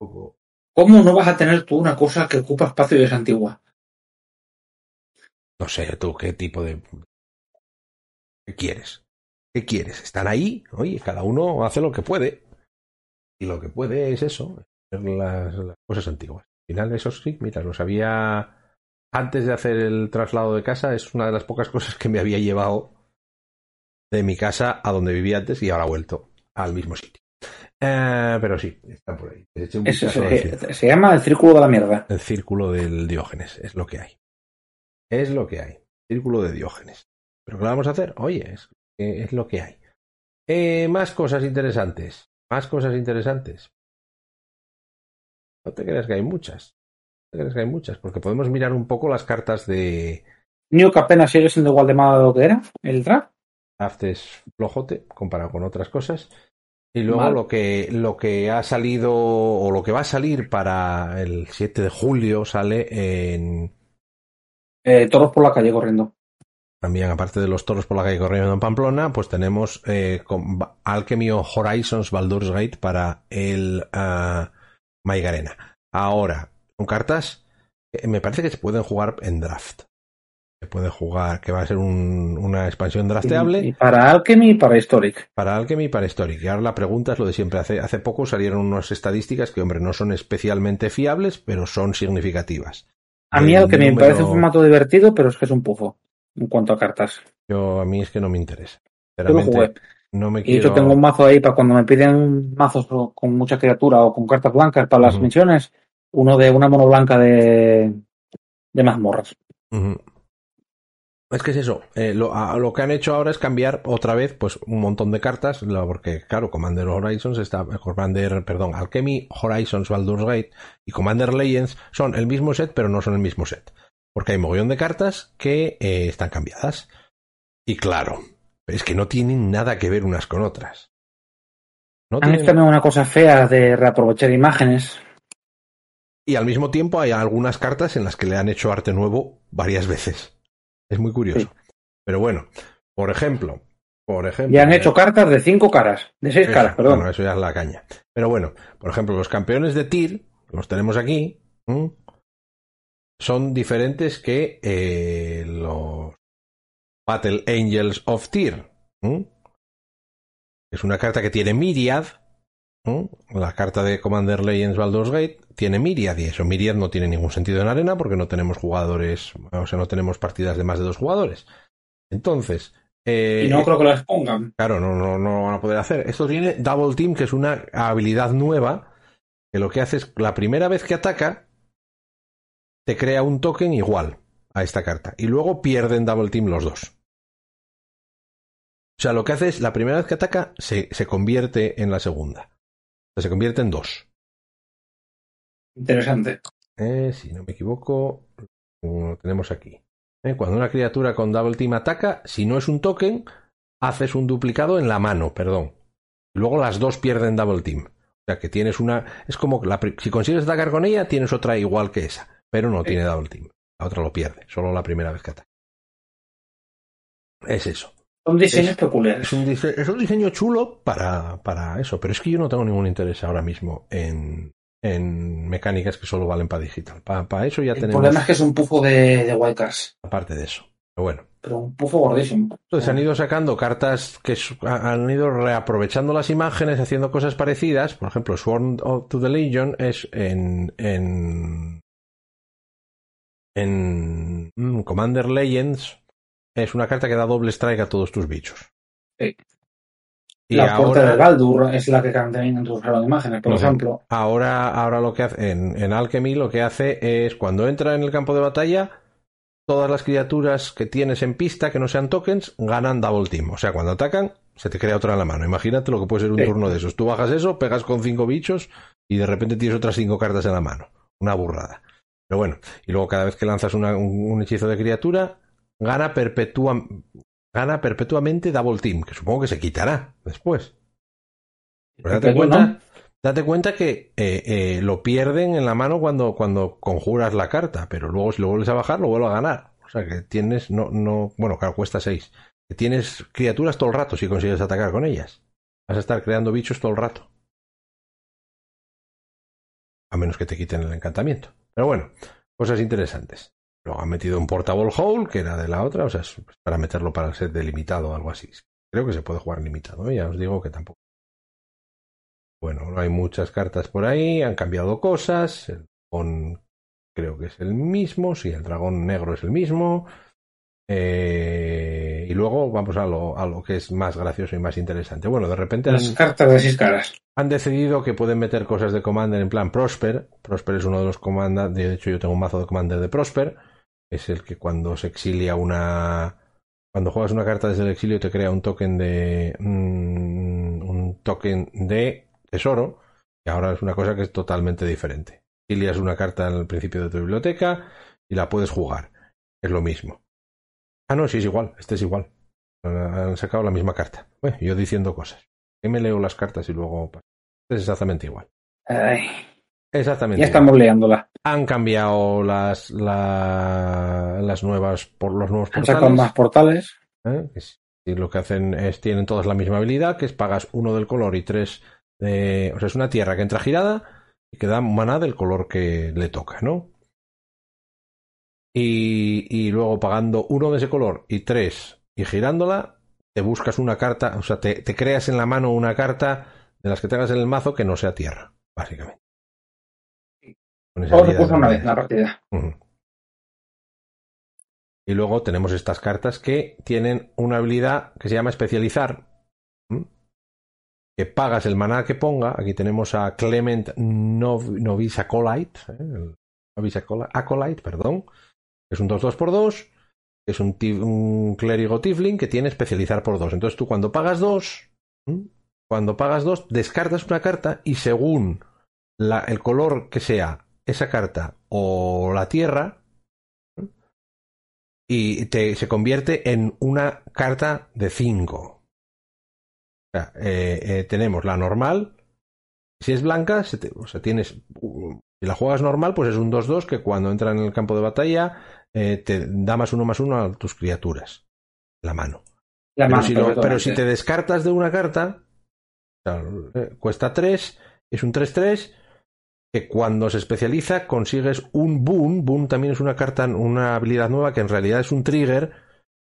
Un poco ¿Cómo no vas a tener tú una cosa que ocupa espacio y es antigua? No sé, tú, ¿qué tipo de... ¿Qué quieres? ¿Qué quieres? ¿Están ahí? Oye, cada uno hace lo que puede. Y lo que puede es eso, las, las cosas antiguas. Al final, eso sí, mira, lo sabía antes de hacer el traslado de casa. Es una de las pocas cosas que me había llevado de mi casa a donde vivía antes y ahora vuelto al mismo sitio. Eh, pero sí, está por ahí. se, llama el círculo de la mierda. El círculo del Diógenes, es lo que hay. Es lo que hay. Círculo de Diógenes. ¿Pero qué vamos a hacer? Oye, es, es lo que hay. Eh, más cosas interesantes. Más cosas interesantes. No te creas que hay muchas. No te creas que hay muchas, porque podemos mirar un poco las cartas de, New que apenas sigue siendo igual de malo que era, el draft. Draft es flojote comparado con otras cosas. Y luego lo que, lo que ha salido o lo que va a salir para el 7 de julio sale en... Eh, toros por la calle corriendo. También, aparte de los toros por la calle corriendo en Pamplona, pues tenemos eh, Alchemy Horizons Baldur's Gate para el uh, Maigarena. Ahora, con cartas, eh, me parece que se pueden jugar en draft. Se puede jugar, que va a ser una expansión drafteable. Y, para Alchemy y para Historic. Para Alchemy y para Historic. Y ahora la pregunta es lo de siempre. Hace, hace poco salieron unas estadísticas que, hombre, no son especialmente fiables, pero son significativas. A mí Alchemy me parece un formato divertido, pero es que es un pufo en cuanto a cartas. Yo, a mí es que no me interesa. No me quiero... Y yo tengo un mazo ahí para cuando me piden mazos con mucha criatura o con cartas blancas para las misiones, uno de una mono blanca de, de mazmorras. Es que es eso, eh, lo, que han hecho ahora es cambiar otra vez pues un montón de cartas, porque claro, Commander Horizons está, Commander, perdón, Alchemy Horizons Baldur's Gate y Commander Legends son el mismo set, pero no son el mismo set. Porque hay mogollón de cartas que eh, están cambiadas. Y claro, es que no tienen nada que ver unas con otras. No han hecho una cosa fea de reaprovechar imágenes. Y al mismo tiempo hay algunas cartas en las que le han hecho arte nuevo varias veces. Es muy curioso. Pero bueno, por ejemplo, por ejemplo. Y han hecho cartas de cinco caras, de seis caras, perdón. Bueno, eso ya es la caña. Pero bueno, por ejemplo, los campeones de TIR, los tenemos aquí, son diferentes que eh, los Battle Angels of Tyr. Es una carta que tiene Myriad. La carta de Commander Legends Baldur's Gate tiene Myriad y eso Myriad no tiene ningún sentido en arena porque no tenemos jugadores, o sea, no tenemos partidas de más de dos jugadores. Entonces, eh, y no creo que las pongan. Claro, no, no, no van a poder hacer. Esto tiene Double Team, que es una habilidad nueva, que lo que hace es la primera vez que ataca, te crea un token igual a esta carta. Y luego pierden Double Team los dos. O sea, lo que hace es, la primera vez que ataca, se, se convierte en la segunda. Sea, se convierte en dos. Interesante. Eh, si no me equivoco, lo tenemos aquí. Eh, cuando una criatura con Double Team ataca, si no es un token, haces un duplicado en la mano, perdón. Luego las dos pierden Double Team. O sea que tienes una. Es como la, si consigues atacar con ella, tienes otra igual que esa pero no tiene double team. La otra lo pierde, solo la primera vez que ataca. Es eso. Son diseños peculiares. Es un, es un, diseño chulo para, para eso, pero es que yo no tengo ningún interés ahora mismo en, en mecánicas que solo valen para digital. Para, eso ya tenemos. El problema es que es un pufo de, de wildcards. Aparte de eso. Pero bueno. Pero un pufo gordísimo. Entonces han ido sacando cartas que han ido reaprovechando las imágenes, haciendo cosas parecidas. Por ejemplo, Sworn to the Legion es en, en en mm, Commander Legends es una carta que da doble strike a todos tus bichos. Sí. Y la puerta de Baldur es la que también en tus imágenes, por ejemplo. Ahora, ahora lo que hace en, en, Alchemy lo que hace es cuando entra en el campo de batalla, todas las criaturas que tienes en pista que no sean tokens ganan double team. O sea, cuando atacan, se te crea otra en la mano. Imagínate lo que puede ser un turno de esos. Tú bajas eso, pegas con cinco bichos y de repente tienes otras cinco cartas en la mano. Una burrada. Pero bueno, y luego cada vez que lanzas un, hechizo de criatura, gana, perpetua, gana perpetuamente Double Team, que supongo que se quitará después. date cuenta, date cuenta que eh, eh, lo pierden en la mano cuando, cuando conjuras la carta, pero luego si lo vuelves a bajar, lo vuelve a ganar. O sea que tienes, no, no, bueno, claro, cuesta 6. Que tienes criaturas todo el rato si consigues atacar con ellas. Vas a estar creando bichos todo el rato. A menos que te quiten el encantamiento. Pero bueno, cosas interesantes. Luego han metido un portable hole, que era de la otra, o sea, es para meterlo para el set delimitado o algo así. Creo que se puede jugar limitado, ¿eh? ya os digo que tampoco. Bueno, no hay muchas cartas por ahí, han cambiado cosas. El dragón creo que es el mismo, sí, el dragón negro es el mismo. Eh, y luego vamos a lo, a lo que es más gracioso y más interesante. Bueno, de repente. Las cartas de seis caras han decidido que pueden meter cosas de Commander en plan Prosper. Prosper es uno de los Commander. De hecho, yo tengo un mazo de Commander de Prosper. Es el que cuando se exilia una. Cuando juegas una carta desde el exilio te crea un token de. Mm, un token de tesoro. Y ahora es una cosa que es totalmente diferente. Exilias una carta al principio de tu biblioteca y la puedes jugar. Es lo mismo. Ah, no, sí, es igual. Este es igual. Han sacado la misma carta. Bueno, yo diciendo cosas. Que me leo las cartas y luego... Este es exactamente igual. Ay. Exactamente. Ya estamos liándola. Han cambiado las, la, las nuevas por los nuevos Han portales. sacado más portales. ¿eh? Que sí, lo que hacen es tienen todas la misma habilidad, que es pagas uno del color y tres de. O sea, es una tierra que entra girada y que da maná del color que le toca, ¿no? Y, y luego pagando uno de ese color y tres y girándola, te buscas una carta, o sea, te, te creas en la mano una carta de las que tengas en el mazo que no sea tierra, básicamente. Solo recurso una vez en la partida. Y luego tenemos estas cartas que tienen una habilidad que se llama especializar. Que pagas el maná que ponga. Aquí tenemos a Clement Nov Novice Acolyte. ¿eh? Acolyte, perdón. Es un 2-2x2. que Es un, clérigo Tifling que tiene especializar por 2. Entonces tú cuando pagas 2, cuando pagas 2, descartas una carta y según la- el color que sea esa carta o la tierra, y te, se convierte en una carta de 5. O sea, eh, eh, tenemos la normal. Si es blanca, se te- o sea, tienes. Si la juegas normal, pues es un 2-2 que cuando entra en el campo de batalla eh, te da más uno más uno a tus criaturas. La mano. La Pero mano, si, lo- pero si te descartas de una carta, o sea, eh, cuesta 3, es un 3-3, que cuando se especializa consigues un boon. Boon también es una carta, una habilidad nueva que en realidad es un trigger,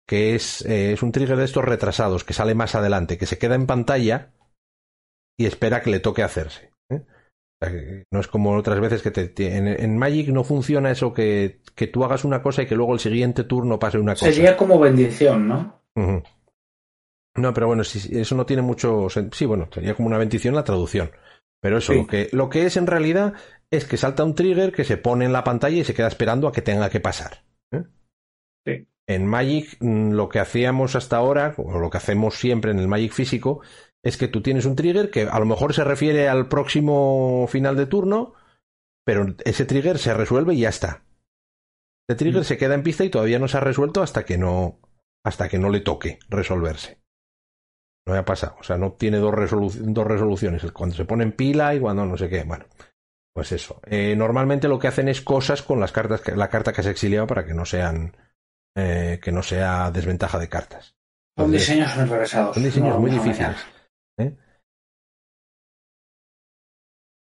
que es, eh, es un trigger de estos retrasados, que sale más adelante, que se queda en pantalla y espera que le toque hacerse. ¿eh? O sea, que no es como otras veces que te, te- en, en Magic no funciona eso que, que tú hagas una cosa y que luego el siguiente turno pase una cosa. Sería como bendición, ¿no? No, pero bueno, si, eso no tiene mucho Sí, bueno, sería como una bendición la traducción. Pero eso, Sí. lo, que, lo que es en realidad es que salta un trigger que se pone en la pantalla y se queda esperando a que tenga que pasar. ¿eh? Sí. En Magic, mm, lo que hacíamos hasta ahora, o lo que hacemos siempre en el Magic físico, es que tú tienes un trigger que a lo mejor se refiere al próximo final de turno, pero ese trigger se resuelve y ya está. Ese trigger Mm. se queda en pista y todavía no se ha resuelto hasta que no, hasta que no le toque resolverse. No me ha pasado. O sea, no tiene dos, resolu- dos resoluciones. Cuando se pone en pila y cuando no sé qué. Bueno, pues eso. Eh, normalmente lo que hacen es cosas con las cartas, que- la carta que se exiliado para que no sean, eh, que no sea desventaja de cartas. Son Entonces, diseños enrevesados. son diseños No muy difíciles. ¿eh?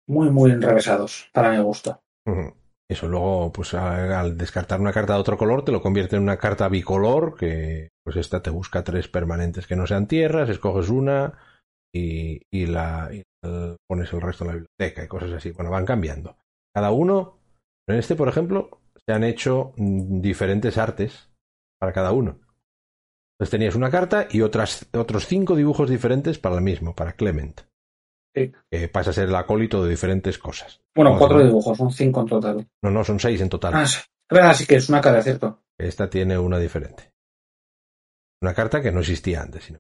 Muy, muy enrevesados, para mi gusto. Ujú. Eso luego, pues al descartar una carta de otro color, te lo convierte en una carta bicolor, que pues esta te busca tres permanentes que no sean tierras, escoges una y, y la pones el resto en la biblioteca y cosas así. Bueno, van cambiando. Cada uno, en este, por ejemplo, se han hecho mm, diferentes artes para cada uno. Entonces tenías una carta y otras, otros cinco dibujos diferentes para el mismo, para Clement. Sí. Que pasa a ser el acólito de diferentes cosas. Bueno, Vamos cuatro dibujos, son cinco en total. No, no, son seis en total. Ah, sí. Es verdad, sí que es una cara, ¿cierto? Esta tiene una diferente. Una carta que no existía antes. sino-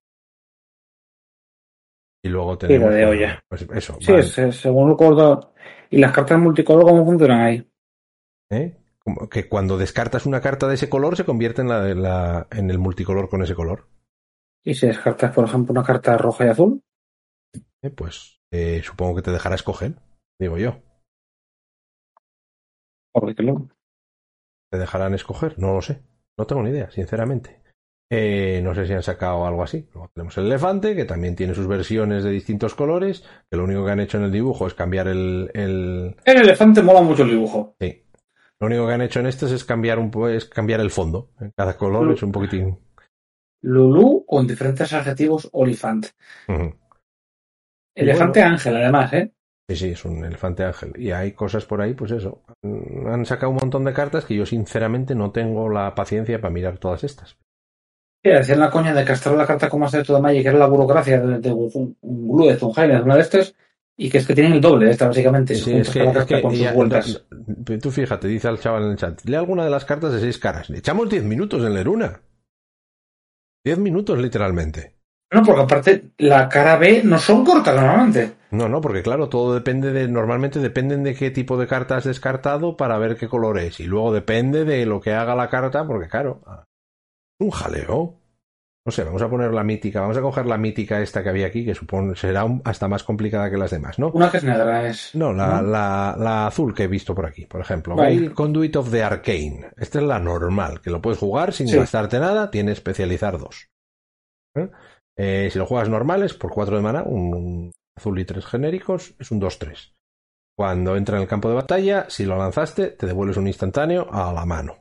Y luego tenemos. de olla. Pues eso. Sí, es, según el color. ¿Y las cartas multicolor cómo funcionan ahí? ¿eh? Como que cuando descartas una carta de ese color se convierte en, la, de la, en el multicolor con ese color. Y si descartas, por ejemplo, una carta roja y azul, ¿eh? Pues eh, supongo que te dejará escoger, digo yo. ¿Te dejarán escoger? No lo sé. No tengo ni idea, sinceramente. Eh, no sé si han sacado algo así. Luego tenemos el elefante, que también tiene sus versiones de distintos colores, que lo único que han hecho en el dibujo es cambiar el, el, El elefante mola mucho el dibujo. Sí. Lo único que han hecho en estos es cambiar un es cambiar el fondo. En cada color es un poquitín. Lulú con diferentes adjetivos olifant. Elefante ángel, además, ¿eh? Sí, sí, es un elefante ángel. Y hay cosas por ahí, pues eso. Han sacado un montón de cartas que yo sinceramente no tengo la paciencia para mirar todas estas. Sí, decían la coña de castrar la carta como hace todo Magic, que era la burocracia de, de un un de Zunheim, una de estas, y que es que tienen el doble de esta, básicamente. Sí, es que, es que con sus ya- vueltas. tú fíjate, dice al chaval en el chat, lee alguna de las cartas de seis caras. Le echamos diez minutos en leer una. Diez minutos literalmente. No, porque aparte la cara B no son cortas normalmente. No, no, porque claro, todo depende de, normalmente dependen de qué tipo de carta has descartado para ver qué color es. Y luego depende de lo que haga la carta, porque claro, Un jaleo. No sé, vamos a poner la mítica, vamos a coger la mítica esta que había aquí, que supone será hasta más complicada que las demás, ¿no? Una que es negra es. No, la, La, la, azul que he visto por aquí, por ejemplo. El Conduit of the Arcane. Esta es la normal, que lo puedes jugar sin gastarte nada, tiene especializar dos. ¿Eh? Eh, si lo juegas normales, por cuatro de mana, un, azul y tres genéricos, es un 2-3. Cuando entra en el campo de batalla, si lo lanzaste, te devuelves un instantáneo a la mano.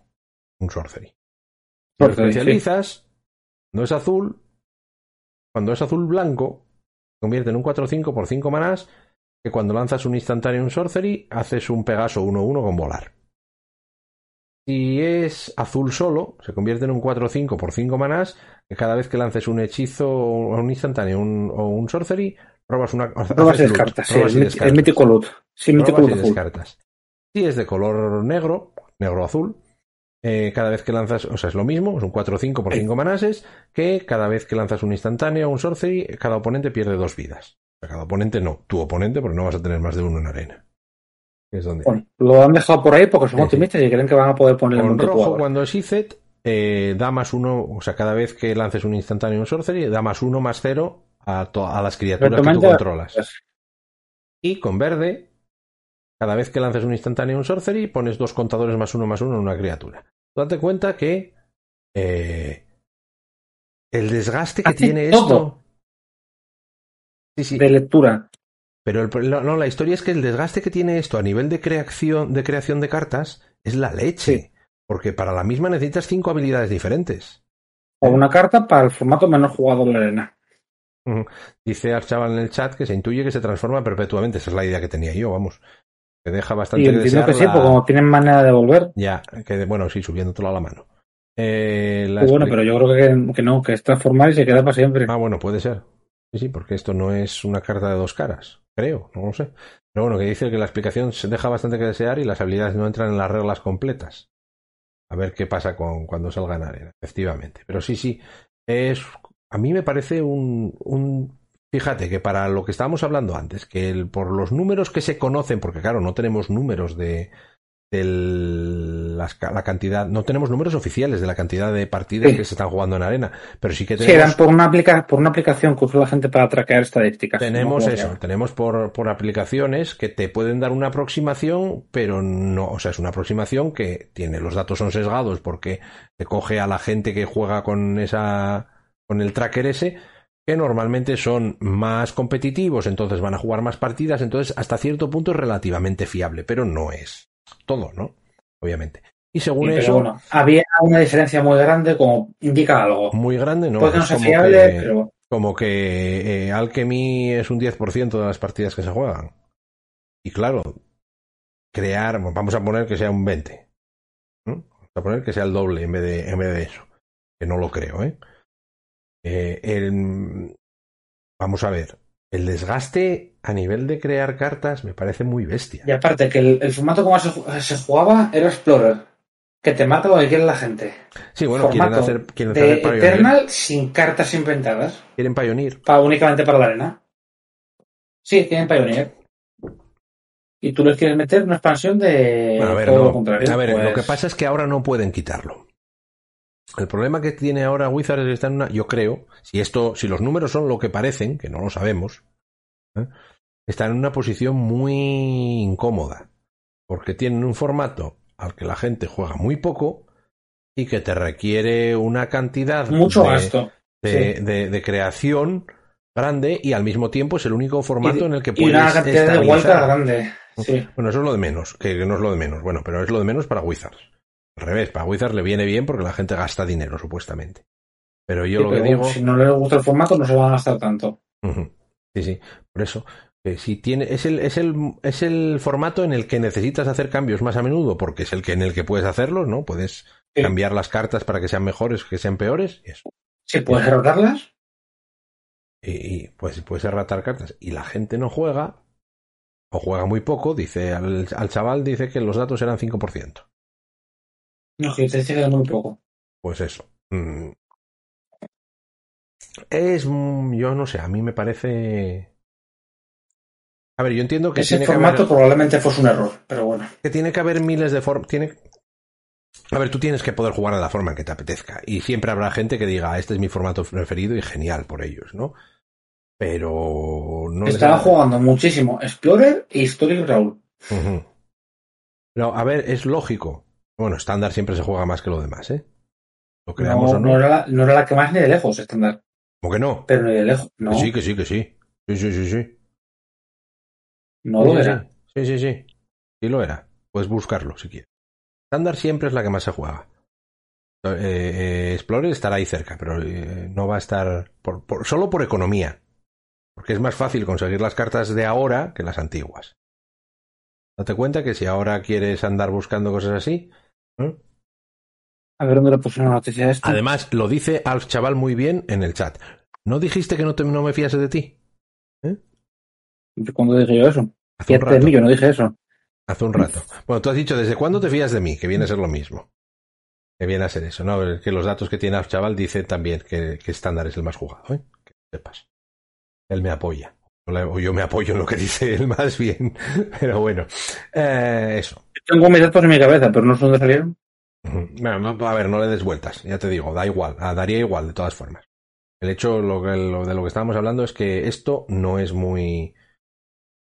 Un sorcery. Si lo especializas, no es azul, cuando es azul blanco, se convierte en un 4-5 por 5 manás, que cuando lanzas un instantáneo un sorcery, haces un Pegaso 1-1 con volar. Si es azul solo, se convierte en un 4-5 por 5 manás, que cada vez que lances un hechizo o un instantáneo o un sorcery, robas una. Robas y descartas, sí, es mítico loot. Sí, mítico loot descartas. Si es de color negro, negro-azul, eh, cada vez que lanzas, o sea, es lo mismo, es un 4-5 por 5 manases, que cada vez que lanzas un instantáneo o un sorcery, cada oponente pierde dos vidas. O sea, cada oponente no, tu oponente, porque no vas a tener más de uno en arena. Es donde lo han dejado por ahí porque son optimistas y creen que van a poder poner el rojo cuando es ICET, eh, da más uno, o sea, cada vez que lances un instantáneo un sorcery, da más uno más cero a, a las criaturas que tú controlas. Y con verde, cada vez que lances un instantáneo un sorcery, pones dos contadores más uno más uno en una criatura date cuenta que eh, el desgaste que tiene esto. De lectura. Pero no, la historia es que el desgaste que tiene esto a nivel de creación, de creación de cartas es la leche. Porque para la misma necesitas cinco habilidades diferentes. O una carta para el formato menos jugado de la arena. Dice Archaval en el chat que se intuye que se transforma perpetuamente. Esa es la idea que tenía yo, vamos deja bastante y entiendo que sí, porque como tienen manera de volver. Ya, que bueno, sí, subiéndotelo a la mano. Eh, bueno, pero yo creo que, no, que es transformar y se queda para siempre. Ah, bueno, puede ser. Sí, sí, porque esto no es una carta de dos caras, creo, no lo sé. Pero bueno, que dice que la explicación se deja bastante que desear y las habilidades no entran en las reglas completas. A ver qué pasa con cuando salga en arena, efectivamente. Pero sí, sí, es a mí me parece un, un Fíjate que para lo que estábamos hablando antes, que por los números que se conocen, porque claro, no tenemos números de, la, cantidad, no tenemos números oficiales de la cantidad de partidas que se están jugando en arena, pero sí que tenemos. Sí, eran por una, por una aplicación que usa la gente para traquear estadísticas. Tenemos eso, tenemos por, por aplicaciones que te pueden dar una aproximación, pero no, o sea, es una aproximación que tiene, los datos son sesgados porque te coge a la gente que juega con esa, con el tracker ese, que normalmente son más competitivos, entonces van a jugar más partidas, entonces hasta cierto punto es relativamente fiable, pero no es todo, ¿no? Obviamente. Y según eso. Bueno, había una diferencia muy grande, como indica algo. Muy grande, ¿no? Puede no ser fiable, pero. Como que eh, Alchemy es un 10% de las partidas que se juegan. Y claro, crear, vamos a poner que sea un 20. Vamos a poner que sea el doble en vez de, en vez de eso. Que no lo creo, ¿eh? Eh, vamos a ver, el desgaste a nivel de crear cartas me parece muy bestia. Y aparte, que el, formato como se, jugaba era Explorer, que te mata lo que quiere la gente. Sí, bueno, quieren hacer, quieren de Eternal sin cartas inventadas. Quieren Pioneer. Para, únicamente para la arena. Sí, tienen Pioneer. Y tú les quieres meter una expansión de a ver, todo lo contrario. A ver, lo que pues pasa es que ahora no pueden quitarlo. El problema que tiene ahora Wizards es que está en una, yo creo, si esto, si los números son lo que parecen, que no lo sabemos, ¿eh? están en una posición muy incómoda, porque tienen un formato al que la gente juega muy poco y que te requiere una cantidad mucho de, gasto de, creación grande y al mismo tiempo es el único formato en el que puedes y una cantidad de grande. Bueno, eso es lo de menos, que no es lo de menos. Bueno, pero es lo de menos para Wizards. Al revés, para Wizards le viene bien porque la gente gasta dinero, supuestamente. Pero yo lo que digo. Si no le gusta el formato, no se va a gastar tanto. Sí, sí. Por eso. si tiene, es el, es el, es el formato en el que necesitas hacer cambios más a menudo, porque es el que en el que puedes hacerlos, ¿no? Puedes cambiar las cartas para que sean mejores, que sean peores, y eso. Sí, puedes rotarlas. Y, pues puedes erratar cartas. Y la gente no juega, o juega muy poco, dice, al, al chaval dice que los datos eran 5%. No, que te queda muy poco. Pues eso. Mm. Es. Yo no sé, a mí me parece. A ver, yo entiendo que. Ese formato probablemente fuese un error, pero bueno. Que tiene que haber miles de formas. Tiene. A ver, tú tienes que poder jugar de la forma en que te apetezca. Y siempre habrá gente que diga, este es mi formato preferido y genial por ellos, ¿no? Pero no. Estaba jugando muchísimo Explorer e Historic Brawl. Pero, a ver, es lógico. Bueno, estándar siempre se juega más que lo demás, ¿eh? Lo creamos no, o no. No era, la, no era la que más ni de lejos, estándar. ¿Cómo que no? Pero ni de lejos, no. Que sí, que sí, que sí. Sí, sí, sí, sí. No lo era. Sí, sí, sí. Sí lo era. Puedes buscarlo si quieres. Estándar siempre es la que más se juega. Eh, eh, Explorer estará ahí cerca, pero eh, no va a estar por, por, solo por economía. Porque es más fácil conseguir las cartas de ahora que las antiguas. Date cuenta que si ahora quieres andar buscando cosas así. ¿Eh? A ver dónde le puse una noticia esta. Además, lo dice al chaval muy bien en el chat. ¿No dijiste que no, te, no me fiase de ti? ¿Eh? ¿Cuándo dije yo eso? Hace un rato. Mí, no dije eso. Hace un rato. Bueno, tú has dicho, ¿desde cuándo te fías de mí? Que viene a ser lo mismo. Que viene a ser eso, ¿no? Que los datos que tiene el chaval dicen también que, que estándar es el más jugado, ¿eh? Que sepas. Él me apoya. O yo me apoyo en lo que dice él más bien. Pero bueno, eh, eso. Tengo mis datos en mi cabeza, pero no sé dónde salieron. Bueno, a ver, no le des vueltas, ya te digo, da igual, daría igual de todas formas. El hecho lo que, lo, de lo que estábamos hablando es que esto no es muy,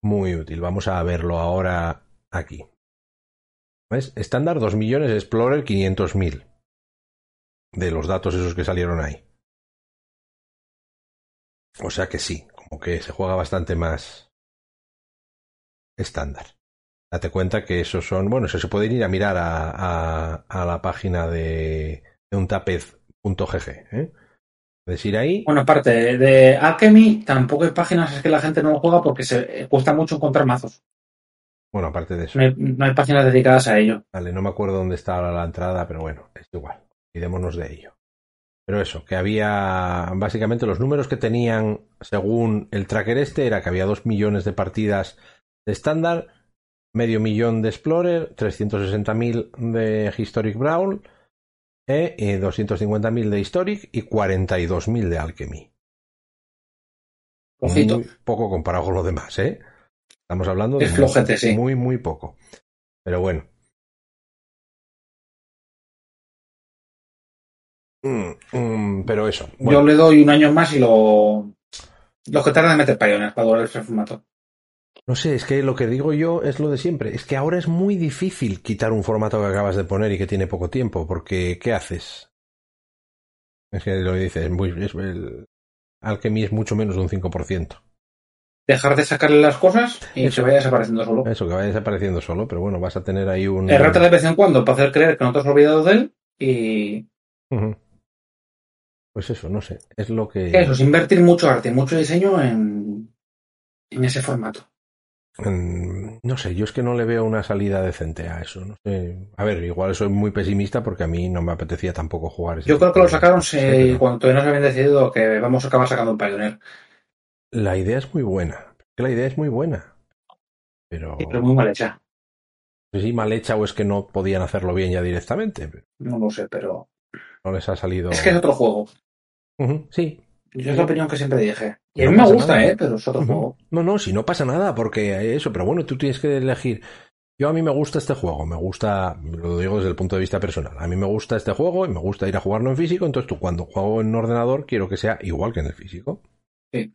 muy útil. Vamos a verlo ahora aquí. ¿Ves? Estándar 2 millones, Explorer 500 mil. De los datos esos que salieron ahí. O sea que sí, como que se juega bastante más estándar. Date cuenta que esos son, bueno, eso se puede ir a mirar a, a, a la página de, de untapez.gg. ¿eh? Puedes ir ahí. Bueno, aparte de, de Alchemy, tampoco hay páginas es que la gente no lo juega porque se cuesta mucho encontrar mazos. Bueno, aparte de eso. No hay, no hay páginas dedicadas a ello. Vale, no me acuerdo dónde está ahora la entrada, pero bueno, es igual. Olvidémonos de ello. Pero eso, que había básicamente los números que tenían según el tracker este era que había dos millones de partidas de estándar, medio millón de Explorer, 360.000 de Historic Brawl, eh, y 250.000 de Historic y 42.000 de Alchemy. Ojito. Muy poco comparado con lo demás, ¿eh? Estamos hablando de Es flojete, sí. muy, muy poco. Pero bueno. Mm, mm, pero eso. Bueno. Yo le doy un año más y lo. Lo que tarda en meter Pioneer para volver ese formato. No sé, es que lo que digo yo es lo de siempre. Es que ahora es muy difícil quitar un formato que acabas de poner y que tiene poco tiempo, porque ¿qué haces? Es que lo que dices, es muy, es, el Alchemy es mucho menos de un 5%. Dejar de sacarle las cosas y eso, se vaya desapareciendo solo. Eso, que vaya desapareciendo solo, pero bueno, vas a tener ahí un... Errata de vez en cuando para hacer creer que no te has olvidado de él y... Uh -huh. Pues eso, no sé, es lo que... Eso, es invertir mucho arte, mucho diseño en, en ese formato. No sé, yo es que no le veo una salida decente a eso. No sé. A ver, igual soy muy pesimista porque a mí no me apetecía tampoco jugar. Yo creo que lo sacaron se, pero... cuando todavía no se habían decidido que vamos a acabar sacando un Pioneer. La idea es muy buena. La idea es muy buena. Pero. Sí, pero muy mal hecha. No sé si mal hecha o es que no podían hacerlo bien ya directamente. No lo sé, pero. No les ha salido. Es que es otro juego. Uh -huh, sí. Yo es la opinión que siempre dije. Y a mí no me gusta, nada. ¿eh? Pero es otro uh -huh. juego. No, no, si no pasa nada, porque eso, pero bueno, tú tienes que elegir. Yo a mí me gusta este juego, me gusta, lo digo desde el punto de vista personal, a mí me gusta este juego y me gusta ir a jugarlo en físico, entonces tú cuando juego en ordenador quiero que sea igual que en el físico. Sí.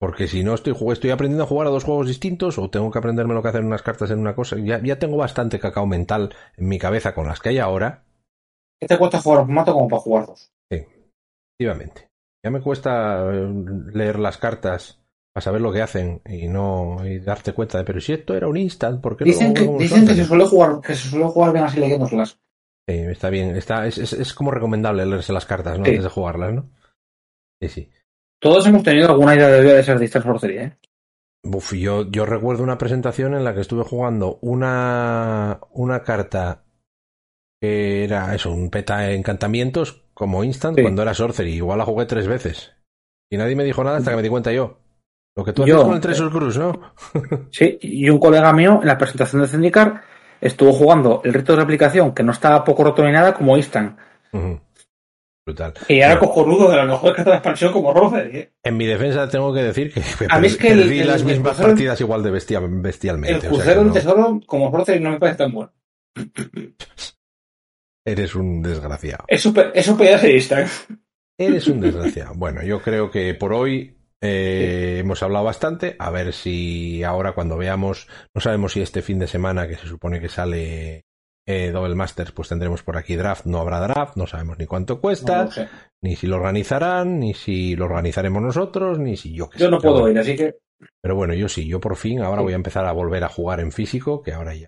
Porque si no estoy, estoy aprendiendo a jugar a dos juegos distintos o tengo que aprenderme lo que hacer unas cartas en una cosa, ya, ya tengo bastante cacao mental en mi cabeza con las que hay ahora. ¿Qué te cuesta jugar un formato como para jugar dos? Sí, efectivamente. Ya me cuesta eh, leer las cartas para saber lo que hacen y no y darte cuenta de, pero si esto era un instant, ¿por qué dicen no que, dicen que se suele jugar que se suele jugar bien así leyéndolas. Sí, está bien, está, es, es, es, como recomendable leerse las cartas, ¿no? Sí. Antes de jugarlas, ¿no? Sí, sí. Todos hemos tenido alguna idea de de ser Distant Sorcery, ¿eh? Uf, yo, yo recuerdo una presentación en la que estuve jugando una, una carta que era eso, un peta encantamientos como instant sí. cuando era Sorcery. Igual la jugué tres veces. Y nadie me dijo nada hasta que me di cuenta yo. Lo que tú haces con el Treasure Cruise, ¿no? sí, y un colega mío en la presentación de Zendikar estuvo jugando el reto de replicación que no estaba poco roto ni nada como instant. Uh -huh. Brutal. Y era bueno, cojonudo de la mejor carta de expansión como Roser. ¿eh? En mi defensa tengo que decir que a mí es que perdí el, las el, mismas partidas igual de bestia, bestialmente. El crucero o sea del no... tesoro como Roser no me parece tan bueno. Eres un desgraciado. Es super, es super Eres un desgraciado. Bueno, yo creo que por hoy eh, hemos hablado bastante. A ver si ahora cuando veamos, no sabemos si este fin de semana que se supone que sale eh, Double Masters, pues tendremos por aquí draft. No habrá draft, no sabemos ni cuánto cuesta, ni si lo organizarán, ni si lo organizaremos nosotros, ni si yo que Yo no puedo ir, así que. Pero bueno, yo sí, yo por fin ahora voy a empezar a volver a jugar en físico, que ahora ya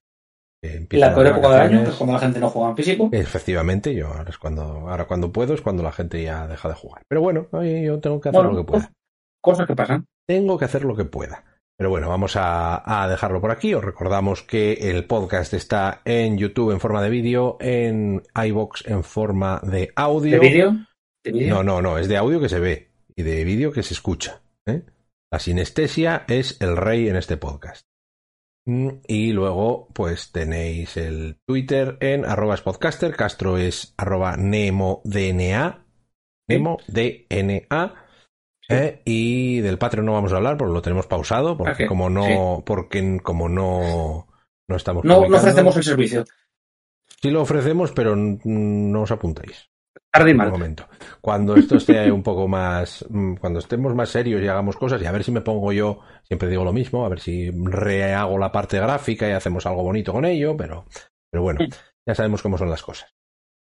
la peor época del año es cuando la gente no juega en físico. Efectivamente, yo ahora es cuando, ahora cuando puedo es cuando la gente ya deja de jugar. Pero bueno, yo tengo que hacer lo que pueda. Cosas que pasan. Tengo que hacer lo que pueda. Pero bueno, vamos a, a, dejarlo por aquí. Os recordamos que el podcast está en YouTube en forma de vídeo, en iBox en forma de audio. ¿De vídeo? No, no, no, es de audio que se ve y de vídeo que se escucha. ¿eh? La sinestesia es el rey en este podcast. Mm, y luego, pues tenéis el Twitter en arroba podcaster, Castro es arroba nemo DNA, nemo DNA, eh, y del Patreon no vamos a hablar porque lo tenemos pausado, porque como no, porque como no, no estamos. No, no ofrecemos el servicio. Sí lo ofrecemos, pero no os apuntáis. Tarde mal. momento. Cuando esto esté un poco más, mm, cuando estemos más serios y hagamos cosas, y a ver si me pongo yo, siempre digo lo mismo, a ver si rehago la parte gráfica y hacemos algo bonito con ello, pero, pero bueno, ya sabemos cómo son las cosas.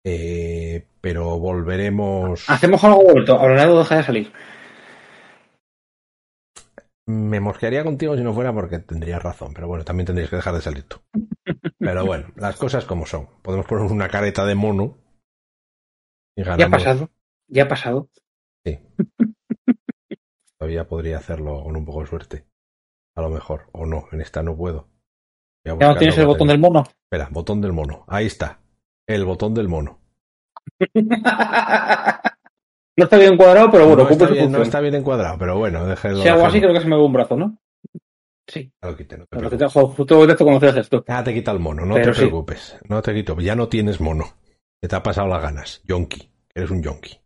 Eh, pero volveremos. Hacemos algo vuelto, ahora deja de salir. Me mosquearía contigo si no fuera porque tendrías razón, pero bueno, también tendrías que dejar de salir tú. Pero bueno, las cosas como son. Podemos poner una careta de mono ya ha pasado, ya ha pasado. Sí. Todavía podría hacerlo con un poco de suerte. A lo mejor. O no, en esta no puedo. ¿Ya no tienes el botón del mono? Espera, botón del mono. Ahí está. El botón del mono. no está bien encuadrado, pero bueno, no está, bien, no está bien encuadrado, pero bueno, déjelo. Si hago así, creo que se me ve un brazo, ¿no? Sí. Lo quité, no te. Justo esto cuando esto. Ah, te quita el mono, no te preocupes. No te quito, ya no tienes mono. Te ha pasado las ganas. Yonki. Eres un yonki.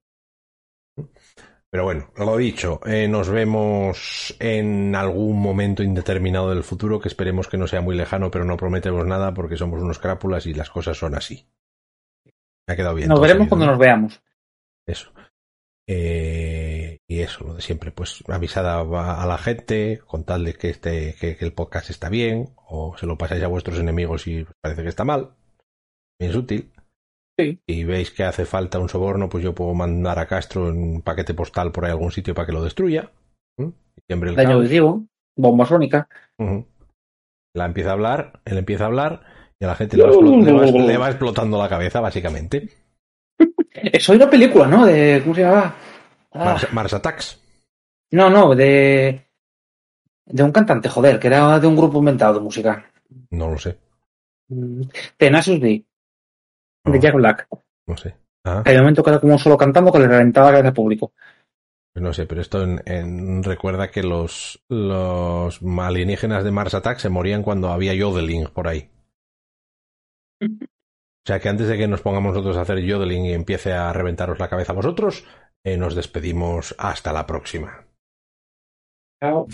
Pero bueno, lo dicho, eh, nos vemos en algún momento indeterminado del futuro, que esperemos que no sea muy lejano, pero no prometemos nada porque somos unos crápulas y las cosas son así. Me ha quedado bien. Nos veremos cuando nos veamos. Eso. Eh, y eso, lo de siempre, pues avisada a la gente, contadle que, este, que, el podcast está bien, o se lo pasáis a vuestros enemigos y parece que está mal. Es útil. Y veis que hace falta un soborno, pues yo puedo mandar a Castro un paquete postal por ahí algún sitio para que lo destruya. El Daño digo, bomba sónica. La empieza a hablar, él empieza a hablar y a la gente le va, explotando la cabeza, básicamente. Eso hay una película, ¿no? De, ¿Cómo se llama? Ah. Mars, Attacks. No, no, de. De un cantante, joder, que era de un grupo inventado de música. No lo sé. Mm, Tenacious De Jack Black. No sé. Ah. El momento queda como solo cantando que le reventaba la cabeza al público. Pues no sé, pero esto en, recuerda que los, los alienígenas de Mars Attack se morían cuando había yodeling por ahí. O sea que antes de que nos pongamos nosotros a hacer yodeling y empiece a reventaros la cabeza a vosotros, eh, nos despedimos hasta la próxima. Chao.